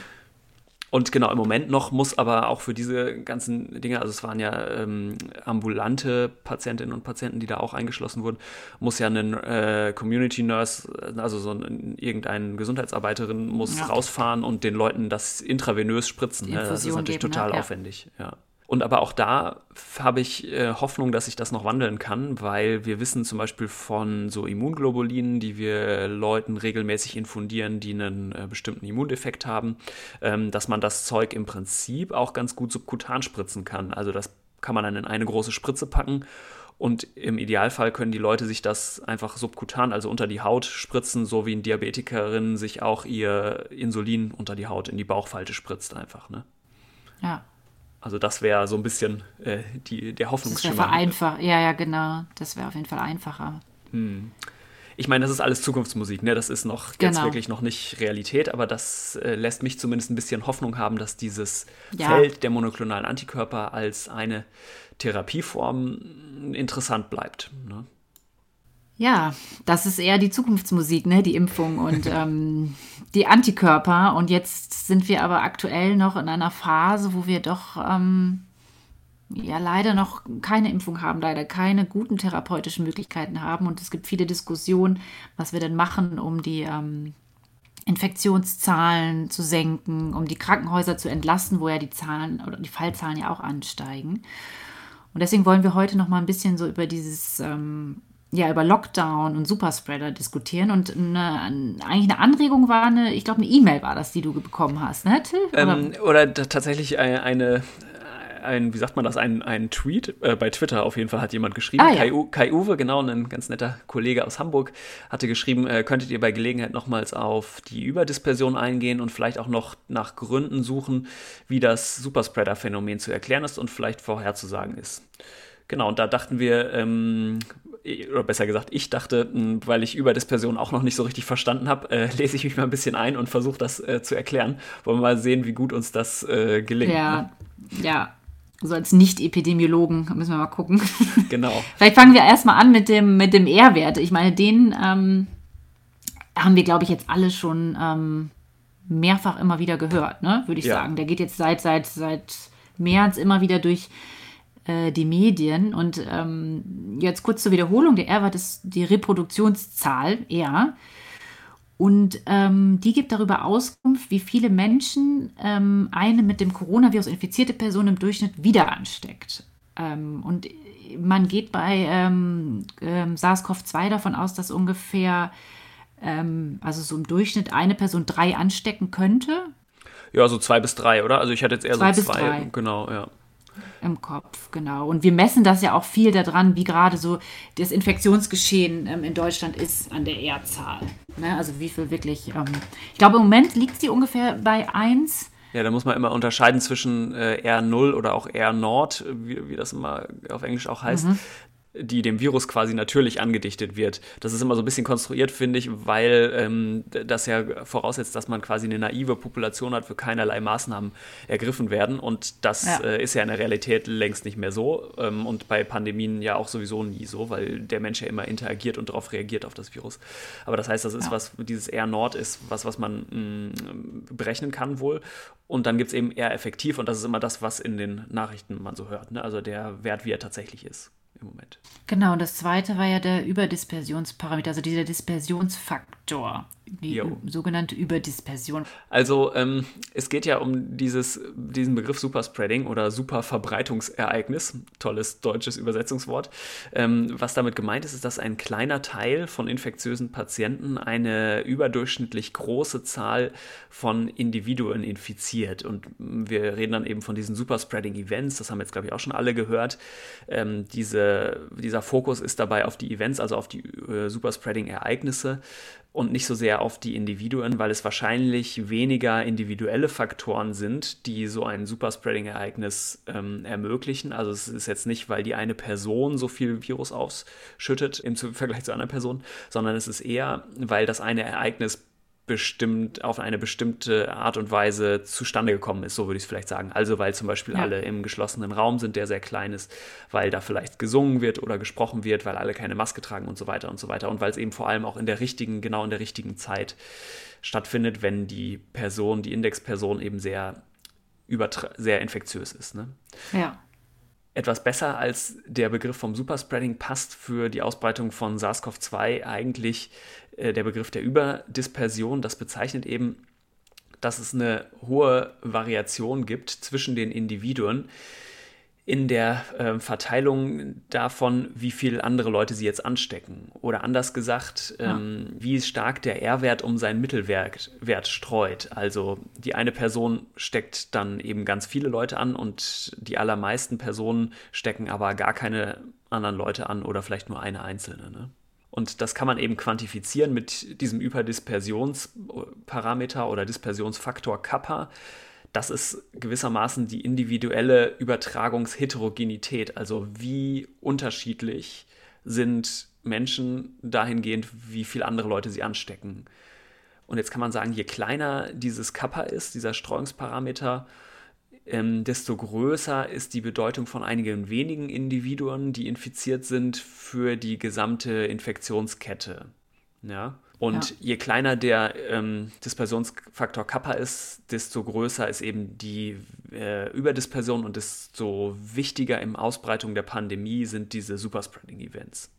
A: Und genau, im Moment noch muss aber auch für diese ganzen Dinge, also es waren ja ähm, ambulante Patientinnen und Patienten, die da auch eingeschlossen wurden, muss ja ein äh, Community Nurse, also so ein, irgendeine Gesundheitsarbeiterin muss ja. rausfahren und den Leuten das intravenös spritzen. Ne? Das ist natürlich geben, total ne? aufwendig. Ja. Und aber auch da habe ich äh, Hoffnung, dass sich das noch wandeln kann, weil wir wissen zum Beispiel von so Immunglobulinen, die wir Leuten regelmäßig infundieren, die einen äh, bestimmten Immundefekt haben, ähm, dass man das Zeug im Prinzip auch ganz gut subkutan spritzen kann. Also das kann man dann in eine große Spritze packen und im Idealfall können die Leute sich das einfach subkutan, also unter die Haut spritzen, so wie ein Diabetikerin sich auch ihr Insulin unter die Haut in die Bauchfalte spritzt einfach. Ne?
B: Ja.
A: Also das wäre so ein bisschen äh, die, der Hoffnungsschimmer. Das
B: wäre einfach, ja, ja, genau. Das wäre auf jeden Fall einfacher.
A: Hm. Ich meine, das ist alles Zukunftsmusik, ne? Das ist noch genau. jetzt wirklich noch nicht Realität, aber das äh, lässt mich zumindest ein bisschen Hoffnung haben, dass dieses ja. Feld der monoklonalen Antikörper als eine Therapieform interessant bleibt. Ne?
B: Ja, das ist eher die Zukunftsmusik, ne? Die Impfung und *laughs* ähm, die Antikörper. Und jetzt sind wir aber aktuell noch in einer Phase, wo wir doch ähm, ja leider noch keine Impfung haben, leider keine guten therapeutischen Möglichkeiten haben. Und es gibt viele Diskussionen, was wir denn machen, um die ähm, Infektionszahlen zu senken, um die Krankenhäuser zu entlasten, wo ja die Zahlen oder die Fallzahlen ja auch ansteigen. Und deswegen wollen wir heute noch mal ein bisschen so über dieses ähm, ja, über Lockdown und Superspreader diskutieren. Und eine, eigentlich eine Anregung war eine, ich glaube, eine E-Mail war das, die du bekommen hast, ne,
A: Till? Oder, ähm, oder tatsächlich eine, eine ein, wie sagt man das, ein, ein Tweet äh, bei Twitter auf jeden Fall hat jemand geschrieben. Ah, ja. Kai, Kai, Uwe, genau, ein ganz netter Kollege aus Hamburg, hatte geschrieben, äh, könntet ihr bei Gelegenheit nochmals auf die Überdispersion eingehen und vielleicht auch noch nach Gründen suchen, wie das Superspreader-Phänomen zu erklären ist und vielleicht vorherzusagen ist. Genau, und da dachten wir, ähm, oder besser gesagt, ich dachte, weil ich Überdispersion auch noch nicht so richtig verstanden habe, äh, *laughs* lese ich mich mal ein bisschen ein und versuche das äh, zu erklären. Wollen wir mal sehen, wie gut uns das äh, gelingt.
B: Ja, ne? ja. So als Nicht-Epidemiologen müssen wir mal gucken. *laughs*
A: Genau.
B: Vielleicht fangen wir erstmal an mit dem, mit dem R-Wert. Ich meine, den ähm, haben wir, glaube ich, jetzt alle schon ähm, mehrfach immer wieder gehört, ne? würde ich ja. sagen. Der geht jetzt seit, seit, seit März immer wieder durch äh, die Medien. Und ähm, jetzt kurz zur Wiederholung, der R-Wert ist die Reproduktionszahl, R. Und ähm, die gibt darüber Auskunft, wie viele Menschen ähm, eine mit dem Coronavirus infizierte Person im Durchschnitt wieder ansteckt. Ähm, und man geht bei ähm, ähm, SARS-CoV-2 davon aus, dass ungefähr, ähm, also so im Durchschnitt eine Person drei anstecken könnte.
A: Ja, so zwei bis drei, oder? Also ich hatte jetzt eher
B: zwei
A: so
B: zwei. Bis drei.
A: Genau, ja.
B: Im Kopf, genau. Und wir messen das ja auch viel daran, wie gerade so das Infektionsgeschehen ähm, in Deutschland ist an der R-Zahl. Ne? Also wie viel wirklich. Ähm, ich glaube, im Moment liegt sie ungefähr bei 1.
A: Ja, da muss man immer unterscheiden zwischen äh, R0 oder auch R Nord, wie, wie das immer auf Englisch auch heißt. Mhm die dem Virus quasi natürlich angedichtet wird. Das ist immer so ein bisschen konstruiert, finde ich, weil ähm, das ja voraussetzt, dass man quasi eine naive Population hat, für keinerlei Maßnahmen ergriffen werden. Und das ja. äh, ist ja in der Realität längst nicht mehr so ähm, und bei Pandemien ja auch sowieso nie so, weil der Mensch ja immer interagiert und darauf reagiert auf das Virus. Aber das heißt, das ist ja. was, dieses R Nord ist was, was man mh, mm, berechnen kann wohl. Und dann gibt es eben eher effektiv und das ist immer das, was in den Nachrichten man so hört. Ne? Also der Wert, wie er tatsächlich ist im Moment.
B: Genau, und das zweite war ja der Überdispersionsparameter, also dieser Dispersionsfaktor die jo. sogenannte Überdispersion.
A: Also ähm, es geht ja um dieses, diesen Begriff Superspreading oder Superverbreitungsereignis, tolles deutsches Übersetzungswort. Ähm, was damit gemeint ist, ist, dass ein kleiner Teil von infektiösen Patienten eine überdurchschnittlich große Zahl von Individuen infiziert. Und wir reden dann eben von diesen Superspreading-Events, das haben jetzt, glaube ich, auch schon alle gehört. Ähm, diese, dieser Fokus ist dabei auf die Events, also auf die äh, Superspreading-Ereignisse und nicht so sehr auf die Individuen, weil es wahrscheinlich weniger individuelle Faktoren sind, die so ein Superspreading-Ereignis ähm, ermöglichen. Also es ist jetzt nicht, weil die eine Person so viel Virus ausschüttet im Vergleich zu einer Person, sondern es ist eher, weil das eine Ereignis bestimmt auf eine bestimmte Art und Weise zustande gekommen ist, so würde ich es vielleicht sagen. Also weil zum Beispiel ja. alle im geschlossenen Raum sind, der sehr klein ist, weil da vielleicht gesungen wird oder gesprochen wird, weil alle keine Maske tragen und so weiter und so weiter und weil es eben vor allem auch in der richtigen, genau in der richtigen Zeit stattfindet, wenn die Person, die Indexperson eben sehr sehr infektiös ist. Ne?
B: Ja.
A: Etwas besser als der Begriff vom Superspreading passt für die Ausbreitung von SARS-CoV-2 eigentlich der Begriff der Überdispersion. Das bezeichnet eben, dass es eine hohe Variation gibt zwischen den Individuen in der äh, Verteilung davon, wie viele andere Leute sie jetzt anstecken. Oder anders gesagt, ähm, ja. wie stark der R-Wert um seinen Mittelwert Wert streut. Also die eine Person steckt dann eben ganz viele Leute an und die allermeisten Personen stecken aber gar keine anderen Leute an oder vielleicht nur eine einzelne. Ne? Und das kann man eben quantifizieren mit diesem Hyperdispersionsparameter oder Dispersionsfaktor Kappa. Das ist gewissermaßen die individuelle Übertragungsheterogenität, also wie unterschiedlich sind Menschen dahingehend, wie viele andere Leute sie anstecken. Und jetzt kann man sagen, je kleiner dieses Kappa ist, dieser Streuungsparameter, ähm, desto größer ist die Bedeutung von einigen wenigen Individuen, die infiziert sind, für die gesamte Infektionskette. Ja? Und ja. je kleiner der ähm, Dispersionsfaktor Kappa ist, desto größer ist eben die äh, Überdispersion und desto wichtiger im Ausbreitung der Pandemie sind diese Superspreading-Events.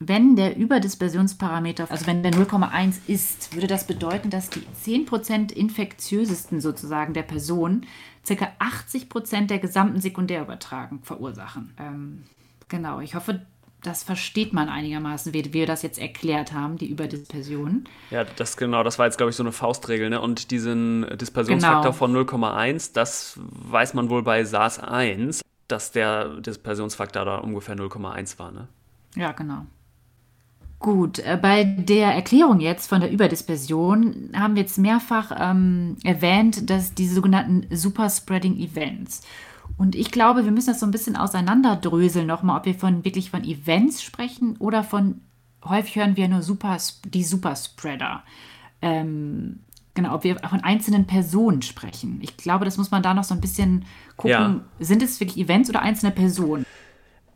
B: Wenn der Überdispersionsparameter, also wenn der 0,1 ist, würde das bedeuten, dass die 10% infektiösesten sozusagen der Person ca. 80% der gesamten Sekundärübertragung verursachen. Ähm, genau, ich hoffe, das versteht man einigermaßen, wie wir das jetzt erklärt haben, die Überdispersion.
A: Ja, das genau, das war jetzt, glaube ich, so eine Faustregel. Ne? Und diesen Dispersionsfaktor genau. von 0,1, das weiß man wohl bei SARS-1, dass der Dispersionsfaktor da ungefähr 0,1 war. Ne?
B: Ja, genau. Gut, äh, bei der Erklärung jetzt von der Überdispersion haben wir jetzt mehrfach ähm, erwähnt, dass diese sogenannten Superspreading Events. Und ich glaube, wir müssen das so ein bisschen auseinanderdröseln nochmal, ob wir von wirklich von Events sprechen oder von, häufig hören wir nur Super, die Superspreader. Ähm, genau, ob wir von einzelnen Personen sprechen. Ich glaube, das muss man da noch so ein bisschen gucken. Ja. Sind es wirklich Events oder einzelne Personen?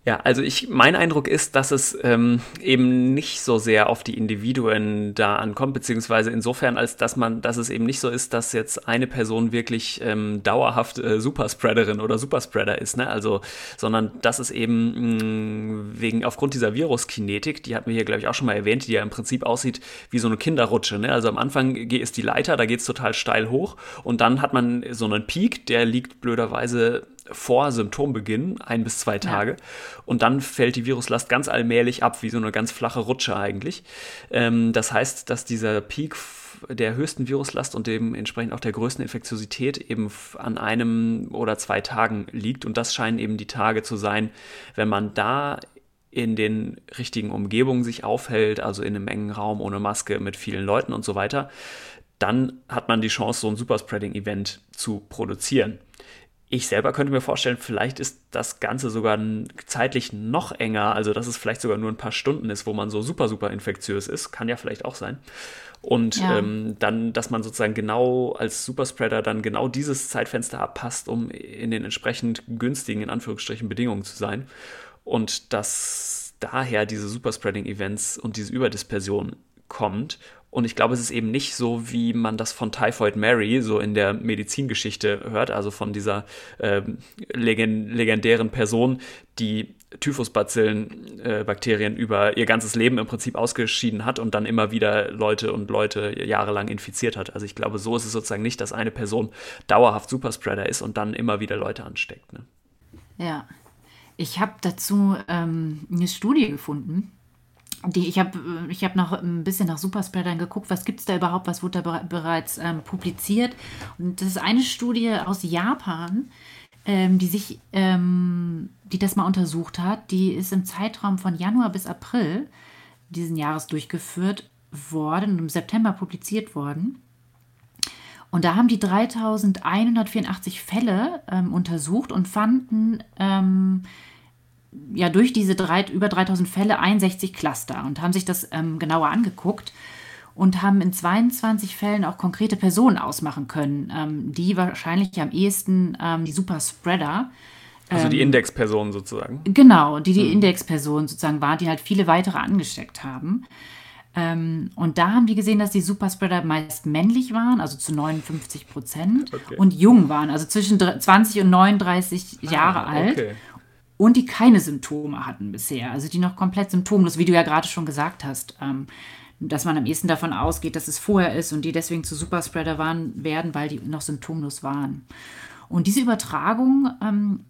A: Ja, also ich, mein Eindruck ist, dass es ähm, eben nicht so sehr auf die Individuen da ankommt, beziehungsweise insofern, als dass man, dass es eben nicht so ist, dass jetzt eine Person wirklich ähm, dauerhaft äh, Superspreaderin oder Superspreader ist, ne? Also, sondern dass es eben mh, wegen aufgrund dieser Viruskinetik, die hatten wir hier, glaube ich, auch schon mal erwähnt, die ja im Prinzip aussieht wie so eine Kinderrutsche. Ne? Also am Anfang ist die Leiter, da geht es total steil hoch und dann hat man so einen Peak, der liegt blöderweise vor Symptombeginn, ein bis zwei Tage. Ja. Und dann fällt die Viruslast ganz allmählich ab, wie so eine ganz flache Rutsche eigentlich. Ähm, das heißt, dass dieser Peak der höchsten Viruslast und dementsprechend auch der größten Infektiosität eben an einem oder zwei Tagen liegt. Und das scheinen eben die Tage zu sein, wenn man da in den richtigen Umgebungen sich aufhält, also in einem engen Raum ohne Maske mit vielen Leuten und so weiter, dann hat man die Chance, so ein Superspreading-Event zu produzieren. Ich selber könnte mir vorstellen, vielleicht ist das Ganze sogar zeitlich noch enger, also dass es vielleicht sogar nur ein paar Stunden ist, wo man so super, super infektiös ist. Kann ja vielleicht auch sein. Und ja. ähm, dann, dass man sozusagen genau als Superspreader dann genau dieses Zeitfenster abpasst, um in den entsprechend günstigen, in Anführungsstrichen, Bedingungen zu sein. Und dass daher diese Superspreading-Events und diese Überdispersion kommt und ich glaube, es ist eben nicht so, wie man das von Typhoid Mary so in der Medizingeschichte hört, also von dieser äh, legendären Person, die Typhusbazillen, äh, über ihr ganzes Leben im Prinzip ausgeschieden hat und dann immer wieder Leute und Leute jahrelang infiziert hat. Also ich glaube, so ist es sozusagen nicht, dass eine Person dauerhaft Superspreader ist und dann immer wieder Leute ansteckt. Ne?
B: Ja, ich habe dazu ähm, eine Studie gefunden die, ich habe ich hab noch ein bisschen nach Superspreadern geguckt, was gibt es da überhaupt, was wurde da bereits ähm, publiziert. Und das ist eine Studie aus Japan, ähm, die sich, ähm, die das mal untersucht hat. Die ist im Zeitraum von Januar bis April diesen Jahres durchgeführt worden und im September publiziert worden. Und da haben die 3184 Fälle ähm, untersucht und fanden ähm, ja durch diese drei, über 3000 Fälle 61 Cluster und haben sich das ähm, genauer angeguckt und haben in 22 Fällen auch konkrete Personen ausmachen können, ähm, die wahrscheinlich am ehesten ähm, die Superspreader.
A: Also die ähm, Indexpersonen sozusagen.
B: Genau, die die mhm. Indexpersonen sozusagen waren, die halt viele weitere angesteckt haben. Ähm, und da haben die gesehen, dass die Superspreader meist männlich waren, also zu 59 Prozent, okay. und jung waren, also zwischen 20 und 39 ah, Jahre alt. Und die keine Symptome hatten bisher, also die noch komplett symptomlos, wie du ja gerade schon gesagt hast, ähm, dass man am ehesten davon ausgeht, dass es vorher ist und die deswegen zu Superspreader waren, werden, weil die noch symptomlos waren. Und diese Übertragung ähm,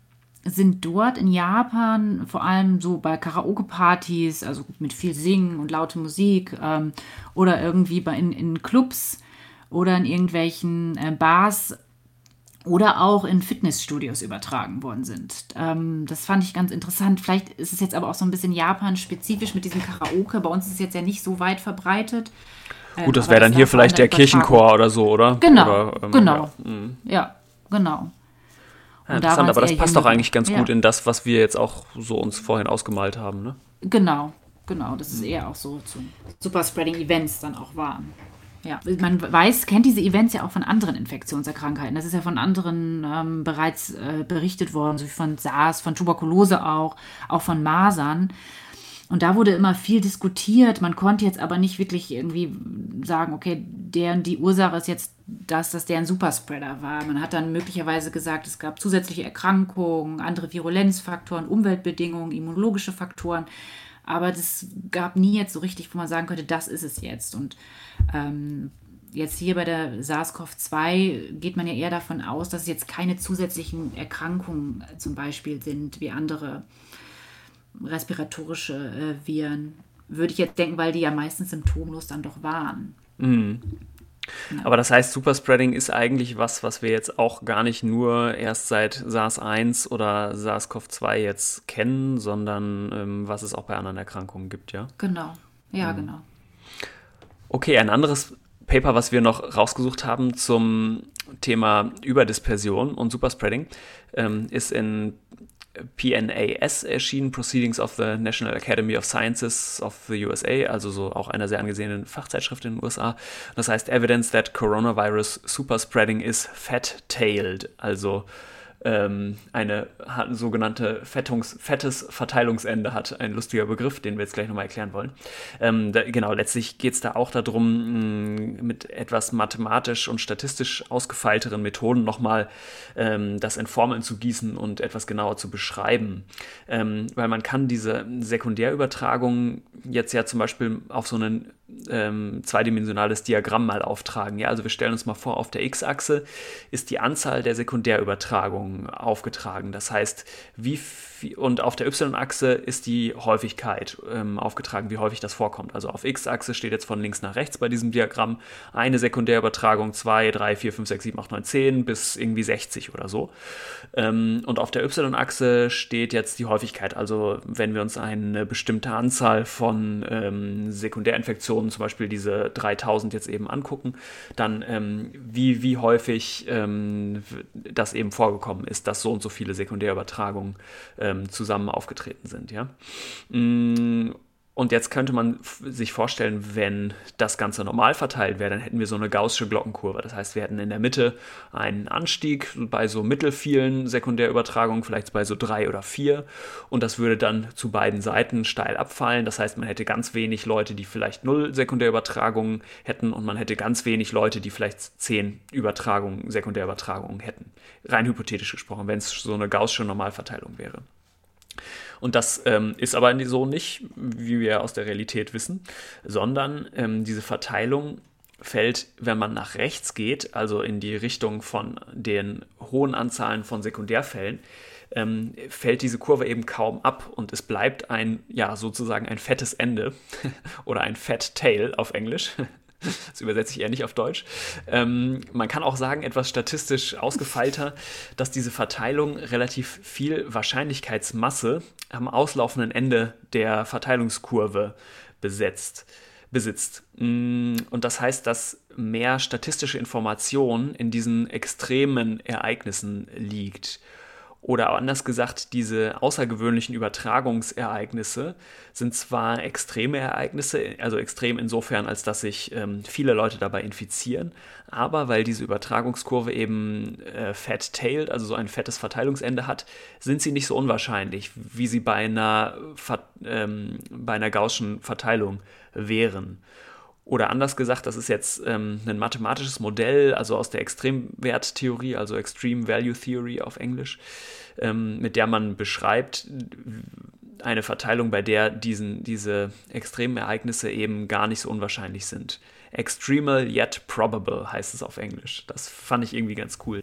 B: sind dort in Japan vor allem so bei Karaoke-Partys, also mit viel Singen und laute Musik ähm, oder irgendwie bei, in, in Clubs oder in irgendwelchen äh, Bars oder auch in Fitnessstudios übertragen worden sind. Ähm, das fand ich ganz interessant. Vielleicht ist es jetzt aber auch so ein bisschen Japan-spezifisch mit diesem Karaoke. Bei uns ist es jetzt ja nicht so weit verbreitet.
A: Ähm, Gut, das wäre dann hier vielleicht der Kirchenchor oder so, oder?
B: Genau,
A: oder,
B: ähm, genau. Ja, mhm. ja genau.
A: Ja, interessant, aber das passt doch eigentlich ganz ja. gut in das, was wir jetzt auch so uns vorhin ausgemalt haben, ne?
B: Genau, genau. Das ist mhm. eher auch so zu Superspreading-Events dann auch waren. Ja, man weiß, kennt diese Events ja auch von anderen Infektionserkrankheiten. Das ist ja von anderen ähm, bereits äh, berichtet worden, so wie von SARS, von Tuberkulose auch, auch von Masern. Und da wurde immer viel diskutiert. Man konnte jetzt aber nicht wirklich irgendwie sagen, okay, der und die Ursache ist jetzt das, dass der ein Superspreader war. Man hat dann möglicherweise gesagt, es gab zusätzliche Erkrankungen, andere Virulenzfaktoren, Umweltbedingungen, immunologische Faktoren. Aber das gab nie jetzt so richtig, wo man sagen könnte, das ist es jetzt. Und ähm, jetzt hier bei der SARS-CoV-2 geht man ja eher davon aus, dass es jetzt keine zusätzlichen Erkrankungen zum Beispiel sind wie andere respiratorische äh, Viren. Würde ich jetzt denken, weil die ja meistens symptomlos dann doch waren.
A: Mhm. Aber das heißt, Superspreading ist eigentlich was, was wir jetzt auch gar nicht nur erst seit SARS-1 oder SARS-CoV-2 jetzt kennen, sondern ähm, was es auch bei anderen Erkrankungen gibt, ja?
B: Genau, ja, mhm. genau.
A: Okay, ein anderes Paper, was wir noch rausgesucht haben zum Thema Überdispersion und Superspreading, ähm, ist in PNAS erschienen, Proceedings of the National Academy of Sciences of the USA, also so auch einer sehr angesehenen Fachzeitschrift in den USA. Das heißt Evidence that Coronavirus Superspreading is Fat-Tailed, also ähm, eine sogenannte Fettungs, fettes Verteilungsende hat. Ein lustiger Begriff, den wir jetzt gleich nochmal erklären wollen. Ähm, da, genau, letztlich geht es da auch darum, mh, mit etwas mathematisch und statistisch ausgefeilteren Methoden nochmal ähm, das in Formeln zu gießen und etwas genauer zu beschreiben. Ähm, weil man kann diese Sekundärübertragung jetzt ja zum Beispiel auf so einen ähm, zweidimensionales Diagramm mal auftragen. Ja, also wir stellen uns mal vor, auf der x-Achse ist die Anzahl der Sekundärübertragungen aufgetragen. Das heißt, wie und auf der y-Achse ist die Häufigkeit ähm, aufgetragen, wie häufig das vorkommt. Also auf x-Achse steht jetzt von links nach rechts bei diesem Diagramm eine Sekundärübertragung 2, 3, 4, 5, 6, 7, 8, 9, 10 bis irgendwie 60 oder so. Ähm, und auf der y-Achse steht jetzt die Häufigkeit. Also wenn wir uns eine bestimmte Anzahl von ähm, Sekundärinfektionen zum Beispiel diese 3000 jetzt eben angucken, dann ähm, wie, wie häufig ähm, das eben vorgekommen ist, dass so und so viele Sekundärübertragungen ähm, zusammen aufgetreten sind. Ja? Mm, und jetzt könnte man sich vorstellen, wenn das Ganze normal verteilt wäre, dann hätten wir so eine gaußsche Glockenkurve. Das heißt, wir hätten in der Mitte einen Anstieg bei so mittelvielen Sekundärübertragungen, vielleicht bei so drei oder vier. Und das würde dann zu beiden Seiten steil abfallen. Das heißt, man hätte ganz wenig Leute, die vielleicht null Sekundärübertragungen hätten und man hätte ganz wenig Leute, die vielleicht zehn Übertragungen, Sekundärübertragungen hätten. Rein hypothetisch gesprochen, wenn es so eine gaußsche Normalverteilung wäre. Und das ähm, ist aber so nicht, wie wir aus der Realität wissen, sondern ähm, diese Verteilung fällt, wenn man nach rechts geht, also in die Richtung von den hohen Anzahlen von Sekundärfällen, ähm, fällt diese Kurve eben kaum ab und es bleibt ein, ja, sozusagen ein fettes Ende *laughs* oder ein Fat Tail auf Englisch. Das übersetze ich eher nicht auf Deutsch. Ähm, man kann auch sagen, etwas statistisch ausgefeilter, dass diese Verteilung relativ viel Wahrscheinlichkeitsmasse am auslaufenden Ende der Verteilungskurve besetzt, besitzt. Mm, und das heißt, dass mehr statistische Information in diesen extremen Ereignissen liegt. Oder anders gesagt, diese außergewöhnlichen Übertragungsereignisse sind zwar extreme Ereignisse, also extrem insofern, als dass sich ähm, viele Leute dabei infizieren, aber weil diese Übertragungskurve eben äh, fat-tailed, also so ein fettes Verteilungsende hat, sind sie nicht so unwahrscheinlich, wie sie bei einer, ähm, bei einer gaußschen Verteilung wären. Oder anders gesagt, das ist jetzt ähm, ein mathematisches Modell, also aus der Extremwerttheorie, also Extreme Value Theory auf Englisch, ähm, mit der man beschreibt eine Verteilung, bei der diesen, diese extremen Ereignisse eben gar nicht so unwahrscheinlich sind. Extremal yet probable heißt es auf Englisch. Das fand ich irgendwie ganz cool.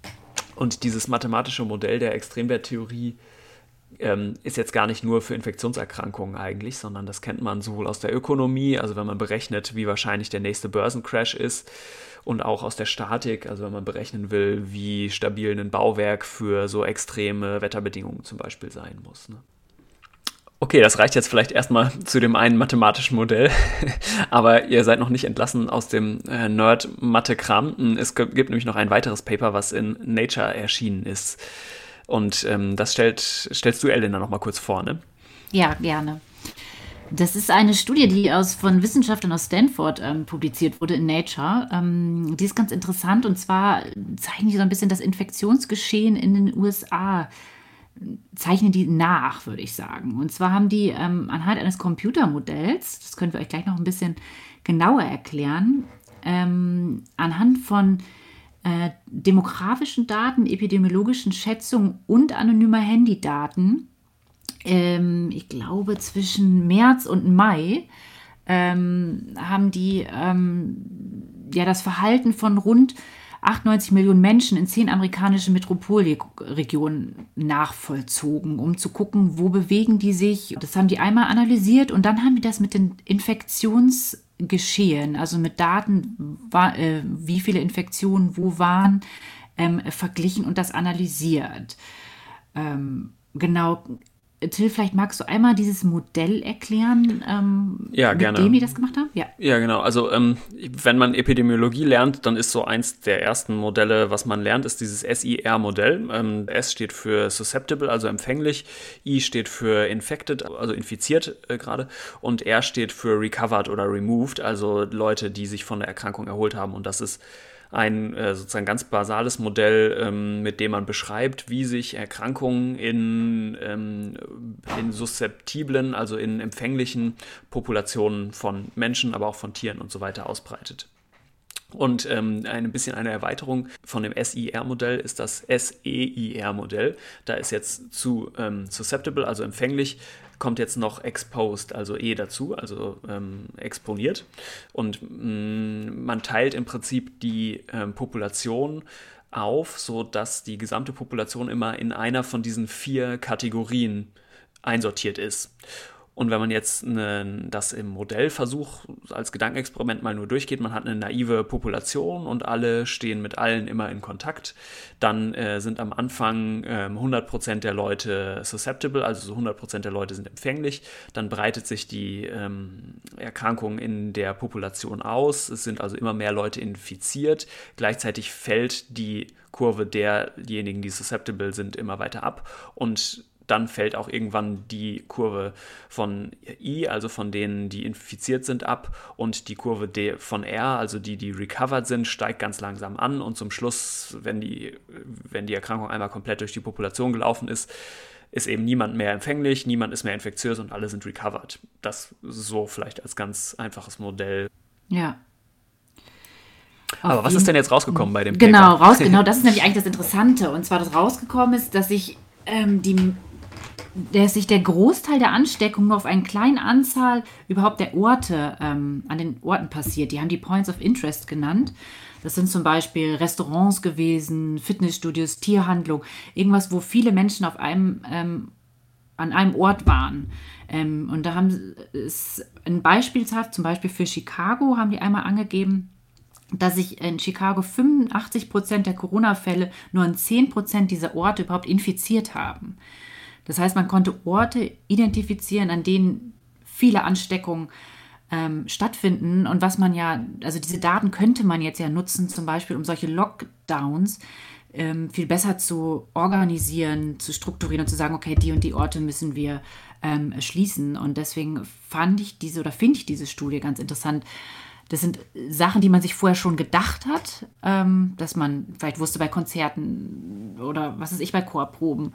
A: Und dieses mathematische Modell der Extremwerttheorie ähm, ist jetzt gar nicht nur für Infektionserkrankungen eigentlich, sondern das kennt man sowohl aus der Ökonomie, also wenn man berechnet, wie wahrscheinlich der nächste Börsencrash ist, und auch aus der Statik, also wenn man berechnen will, wie stabil ein Bauwerk für so extreme Wetterbedingungen zum Beispiel sein muss. Ne? Okay, das reicht jetzt vielleicht erstmal zu dem einen mathematischen Modell, *laughs* aber ihr seid noch nicht entlassen aus dem äh, Nerd-Mathe-Kram. Es gibt nämlich noch ein weiteres Paper, was in Nature erschienen ist. Und ähm, das stellt, stellst du, Elena, noch mal kurz vor, ne?
B: Ja, gerne. Das ist eine Studie, die aus, von Wissenschaftlern aus Stanford ähm, publiziert wurde in Nature. Ähm, die ist ganz interessant und zwar zeichnen die so ein bisschen das Infektionsgeschehen in den USA zeichnen die nach, würde ich sagen. Und zwar haben die ähm, anhand eines Computermodells, das können wir euch gleich noch ein bisschen genauer erklären, ähm, anhand von äh, demografischen Daten, epidemiologischen Schätzungen und anonymer Handydaten, ähm, ich glaube zwischen März und Mai, ähm, haben die ähm, ja das Verhalten von rund 98 Millionen Menschen in zehn amerikanischen Metropolregionen nachvollzogen, um zu gucken, wo bewegen die sich. Das haben die einmal analysiert und dann haben die das mit den Infektionsgeschehen, also mit Daten, äh, wie viele Infektionen wo waren, ähm, verglichen und das analysiert. Ähm, genau, Till, vielleicht magst du einmal dieses Modell erklären, ähm,
A: ja, mit gerne.
B: dem die das gemacht haben?
A: Ja, ja genau. Also ähm, wenn man Epidemiologie lernt, dann ist so eins der ersten Modelle, was man lernt, ist dieses SIR-Modell. Ähm, S steht für susceptible, also empfänglich. I steht für infected, also infiziert äh, gerade. Und R steht für recovered oder removed, also Leute, die sich von der Erkrankung erholt haben. Und das ist ein äh, sozusagen ganz basales Modell, ähm, mit dem man beschreibt, wie sich Erkrankungen in, ähm, in suszeptiblen, also in empfänglichen Populationen von Menschen, aber auch von Tieren und so weiter ausbreitet. Und ähm, ein bisschen eine Erweiterung von dem SIR-Modell ist das SEIR-Modell. Da ist jetzt zu ähm, susceptible, also empfänglich, kommt jetzt noch exposed, also E dazu, also ähm, exponiert. Und mh, mm, man teilt im Prinzip die ähm, Population auf, sodass die gesamte Population immer in einer von diesen vier Kategorien einsortiert ist. Und wenn man jetzt eine, das im Modellversuch als Gedankenexperiment mal nur durchgeht, man hat eine naive Population und alle stehen mit allen immer in Kontakt, dann äh, sind am Anfang äh, 100% der Leute susceptible, also so 100% der Leute sind empfänglich. Dann breitet sich die ähm, Erkrankung in der Population aus. Es sind also immer mehr Leute infiziert. Gleichzeitig fällt die Kurve derjenigen, die susceptible sind, immer weiter ab. Und dann fällt auch irgendwann die Kurve von I, also von denen, die infiziert sind, ab und die Kurve D von R, also die, die recovered sind, steigt ganz langsam an und zum Schluss, wenn die, wenn die Erkrankung einmal komplett durch die Population gelaufen ist, ist eben niemand mehr empfänglich, niemand ist mehr infektiös und alle sind recovered. Das so vielleicht als ganz einfaches Modell.
B: Ja.
A: Aber was ist denn jetzt rausgekommen bei dem
B: Genau, Paper? raus, genau, das ist nämlich eigentlich das Interessante. Und zwar, dass rausgekommen ist, dass sich ähm, die dass sich der Großteil der Ansteckung nur auf eine kleine Anzahl überhaupt der Orte ähm, an den Orten passiert. Die haben die Points of Interest genannt. Das sind zum Beispiel Restaurants gewesen, Fitnessstudios, Tierhandlung, irgendwas, wo viele Menschen auf einem, ähm, an einem Ort waren. Ähm, und da haben es ein Beispielshaft, zum Beispiel für Chicago, haben die einmal angegeben, dass sich in Chicago 85 Prozent der Corona-Fälle nur an 10 Prozent dieser Orte überhaupt infiziert haben. Das heißt, man konnte Orte identifizieren, an denen viele Ansteckungen ähm, stattfinden und was man ja, also diese Daten könnte man jetzt ja nutzen, zum Beispiel um solche Lockdowns ähm, viel besser zu organisieren, zu strukturieren und zu sagen, okay, die und die Orte müssen wir ähm, schließen. Und deswegen fand ich diese oder finde ich diese Studie ganz interessant. Das sind Sachen, die man sich vorher schon gedacht hat, ähm, dass man vielleicht wusste bei Konzerten oder was ist ich bei Chorproben.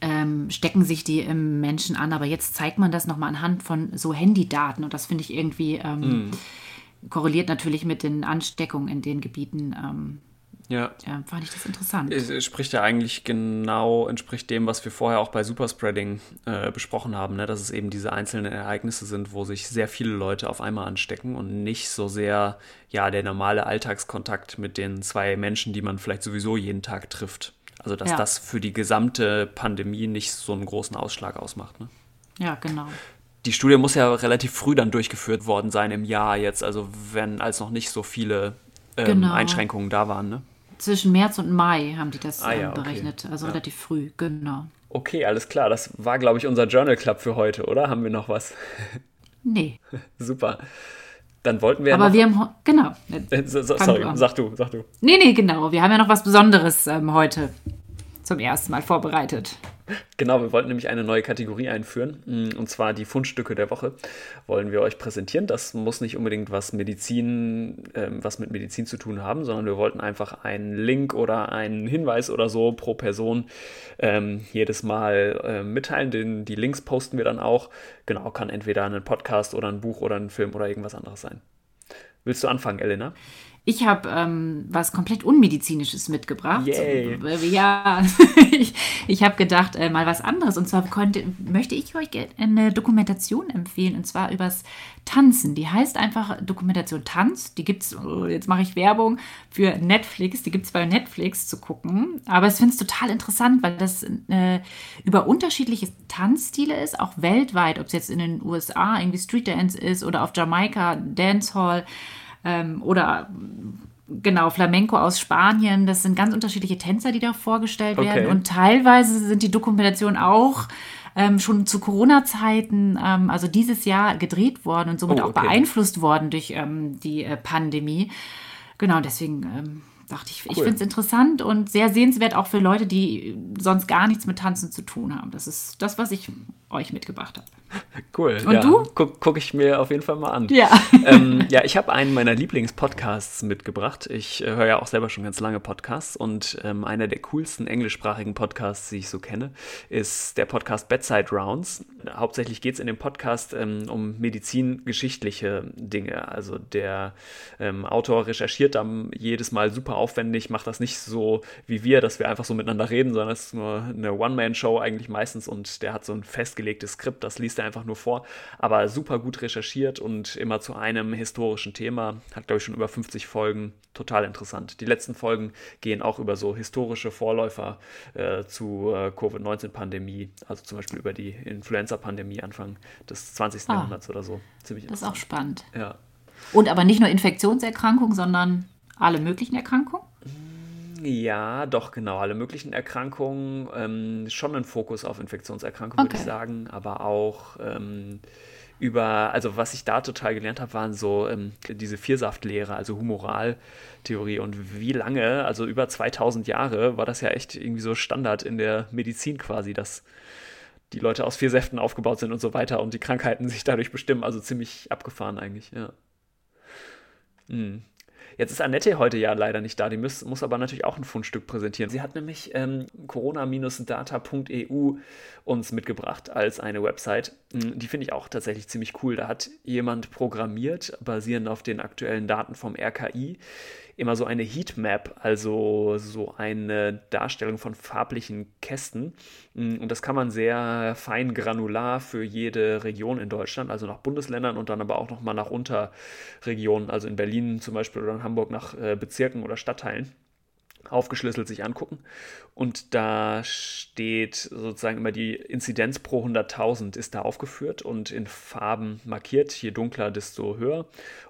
B: Ähm, stecken sich die im Menschen an. Aber jetzt zeigt man das nochmal anhand von so Handydaten und das finde ich irgendwie ähm, mm. korreliert natürlich mit den Ansteckungen in den Gebieten. Ähm, ja. ja. fand ich das interessant.
A: Es spricht ja eigentlich genau, entspricht dem, was wir vorher auch bei Superspreading äh, besprochen haben, ne? dass es eben diese einzelnen Ereignisse sind, wo sich sehr viele Leute auf einmal anstecken und nicht so sehr ja der normale Alltagskontakt mit den zwei Menschen, die man vielleicht sowieso jeden Tag trifft. Also dass ja. das für die gesamte Pandemie nicht so einen großen Ausschlag ausmacht. Ne?
B: Ja, genau.
A: Die Studie muss ja relativ früh dann durchgeführt worden sein im Jahr jetzt, also wenn als noch nicht so viele ähm, genau. Einschränkungen da waren. Ne?
B: Zwischen März und Mai haben die das ah, ja, ähm, berechnet, okay. also ja. relativ früh, genau.
A: Okay, alles klar. Das war, glaube ich, unser Journal Club für heute, oder? Haben wir noch was?
B: Nee. *laughs*
A: Super. Dann wollten wir.
B: Aber
A: noch,
B: wir haben. Genau.
A: Äh, sorry, sag du, sag du.
B: Nee, nee, genau. Wir haben ja noch was Besonderes ähm, heute zum ersten Mal vorbereitet.
A: Genau, wir wollten nämlich eine neue Kategorie einführen, mm, und zwar die Fundstücke der Woche wollen wir euch präsentieren. Das muss nicht unbedingt was Medizin, äh, was mit Medizin zu tun haben, sondern wir wollten einfach einen Link oder einen Hinweis oder so pro Person ähm, jedes Mal äh, mitteilen. Den, die Links posten wir dann auch. Genau, kann entweder ein Podcast oder ein Buch oder ein Film oder irgendwas anderes sein. Willst du anfangen, Elena?
B: Ich habe ähm, was komplett Unmedizinisches mitgebracht.
A: Yay.
B: Ja, *laughs* ich, ich habe gedacht, äh, mal was anderes. Und zwar konnte, möchte ich euch eine Dokumentation empfehlen, und zwar übers Tanzen. Die heißt einfach Dokumentation Tanz. Die gibt es, oh, jetzt mache ich Werbung für Netflix, die gibt es bei Netflix zu gucken. Aber ich finde es total interessant, weil das äh, über unterschiedliche Tanzstile ist, auch weltweit, ob es jetzt in den USA irgendwie Street Dance ist oder auf Jamaika Dancehall ähm, oder genau, Flamenco aus Spanien. Das sind ganz unterschiedliche Tänzer, die da vorgestellt okay. werden. Und teilweise sind die Dokumentationen auch ähm, schon zu Corona-Zeiten, ähm, also dieses Jahr gedreht worden und somit oh, okay. auch beeinflusst worden durch ähm, die äh, Pandemie. Genau, deswegen ähm, dachte ich, cool. ich finde es interessant und sehr sehenswert auch für Leute, die sonst gar nichts mit Tanzen zu tun haben. Das ist das, was ich euch mitgebracht habe. *laughs*
A: Cool.
B: Und ja. du?
A: Guck, guck, ich mir auf jeden Fall mal an.
B: Ja. *laughs*
A: Ähm, ja, ich habe einen meiner Lieblingspodcasts mitgebracht. Ich äh, höre ja auch selber schon ganz lange Podcasts und ähm, einer der coolsten englischsprachigen Podcasts, die ich so kenne, ist der Podcast Bedside Rounds. Hauptsächlich geht es in dem Podcast ähm, um medizingeschichtliche Dinge. Also der ähm, Autor recherchiert dann jedes Mal super aufwendig, macht das nicht so wie wir, dass wir einfach so miteinander reden, sondern es ist nur eine One-Man-Show eigentlich meistens und der hat so ein festgelegtes Skript, das liest er einfach nur vor, aber super gut recherchiert und immer zu einem historischen Thema. Hat, glaube ich, schon über 50 Folgen. Total interessant. Die letzten Folgen gehen auch über so historische Vorläufer äh, zu äh, Covid-19-Pandemie, also zum Beispiel über die Influenza-Pandemie Anfang des 20. Ah, Jahrhunderts oder so.
B: Ziemlich das ist auch spannend.
A: Ja.
B: Und aber nicht nur Infektionserkrankungen, sondern alle möglichen Erkrankungen?
A: Ja, doch, genau. Alle möglichen Erkrankungen. Ähm, schon ein Fokus auf Infektionserkrankungen, okay. würde ich sagen. Aber auch ähm, über, also was ich da total gelernt habe, waren so ähm, diese Viersaftlehre, also Humoraltheorie. Und wie lange, also über 2000 Jahre, war das ja echt irgendwie so Standard in der Medizin quasi, dass die Leute aus vier Säften aufgebaut sind und so weiter und die Krankheiten sich dadurch bestimmen. Also ziemlich abgefahren eigentlich, ja. Hm. Jetzt ist Annette heute ja leider nicht da, die muss, muss aber natürlich auch ein Fundstück präsentieren. Sie hat nämlich ähm, corona-data.eu uns mitgebracht als eine Website. Hm, die finde ich auch tatsächlich ziemlich cool. Da hat jemand programmiert, basierend auf den aktuellen Daten vom RKI, immer so eine Heatmap, also so eine Darstellung von farblichen Kästen. Mm, und das kann man sehr fein granular für jede Region in Deutschland, also nach Bundesländern und dann aber auch nochmal nach Unterregionen, also in Berlin zum Beispiel oder in Hamburg nach äh, Bezirken oder Stadtteilen aufgeschlüsselt sich angucken. Und da steht sozusagen immer die Inzidenz pro 100.000 ist da aufgeführt und in Farben markiert. Je dunkler, desto höher.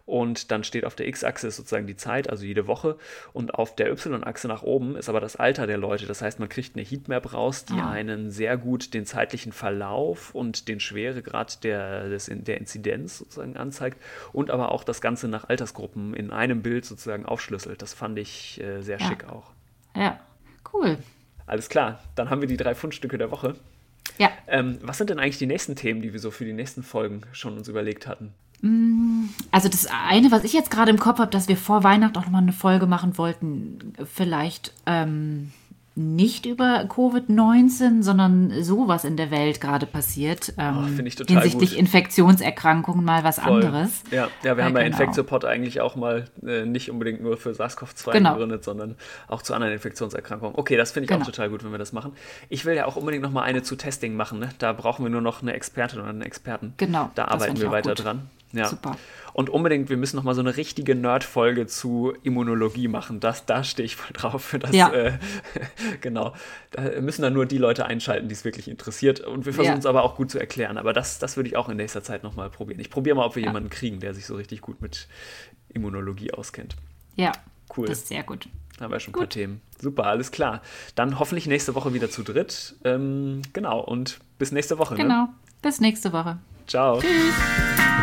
A: Und dann steht auf der X-Achse sozusagen die Zeit, also jede Woche. Und auf der Y-Achse nach oben ist aber das Alter der Leute. Das heißt, man kriegt eine Heatmap raus, die ah. einen sehr gut den zeitlichen Verlauf und den Schweregrad der, des, der Inzidenz sozusagen anzeigt. Und aber auch das Ganze nach Altersgruppen in einem Bild sozusagen aufschlüsselt. Das fand ich äh, sehr ja. schick auch.
B: Ja, cool.
A: Alles klar, dann haben wir die drei Fundstücke der Woche.
B: Ja.
A: Ähm, was sind denn eigentlich die nächsten Themen, die wir so für die nächsten Folgen schon uns überlegt hatten?
B: Mm, also das eine, was ich jetzt gerade im Kopf habe, dass wir vor Weihnachten auch nochmal eine Folge machen wollten, vielleicht ähm, nicht über Covid-19, sondern sowas in der Welt gerade passiert. Ähm,
A: oh, ich total
B: hinsichtlich
A: gut.
B: Infektionserkrankungen mal was
A: Voll.
B: anderes.
A: Ja, ja wir haben bei genau. Infektiopod eigentlich auch mal äh, nicht unbedingt nur für SARS-CoV-2 genau. gegründet, sondern auch zu anderen Infektionserkrankungen. Okay, das finde ich genau. auch total gut, wenn wir das machen. Ich will ja auch unbedingt noch mal eine zu Testing machen. Ne? Da brauchen wir nur noch eine Expertin oder einen Experten.
B: Genau.
A: Da arbeiten wir weiter
B: gut.
A: dran. Ja.
B: Super.
A: Und unbedingt, wir müssen noch mal so eine richtige Nerd-Folge zu Immunologie machen. Das, da stehe ich voll drauf. Das,
B: ja.
A: Äh, *laughs* genau. Da müssen dann nur die Leute einschalten, die es wirklich interessiert. Und wir versuchen ja. es aber auch gut zu erklären. Aber das, das würde ich auch in nächster Zeit noch mal probieren. Ich probiere mal, ob wir ja. jemanden kriegen, der sich so richtig gut mit Immunologie auskennt.
B: Ja.
A: Cool.
B: Das ist sehr gut.
A: Da haben wir schon ein gut. paar Themen. Super, alles klar. Dann hoffentlich nächste Woche wieder zu dritt. Ähm, genau. Und bis nächste Woche.
B: Ne? Genau.
A: Ne?
B: Bis nächste Woche.
A: Ciao.
B: Tschüss.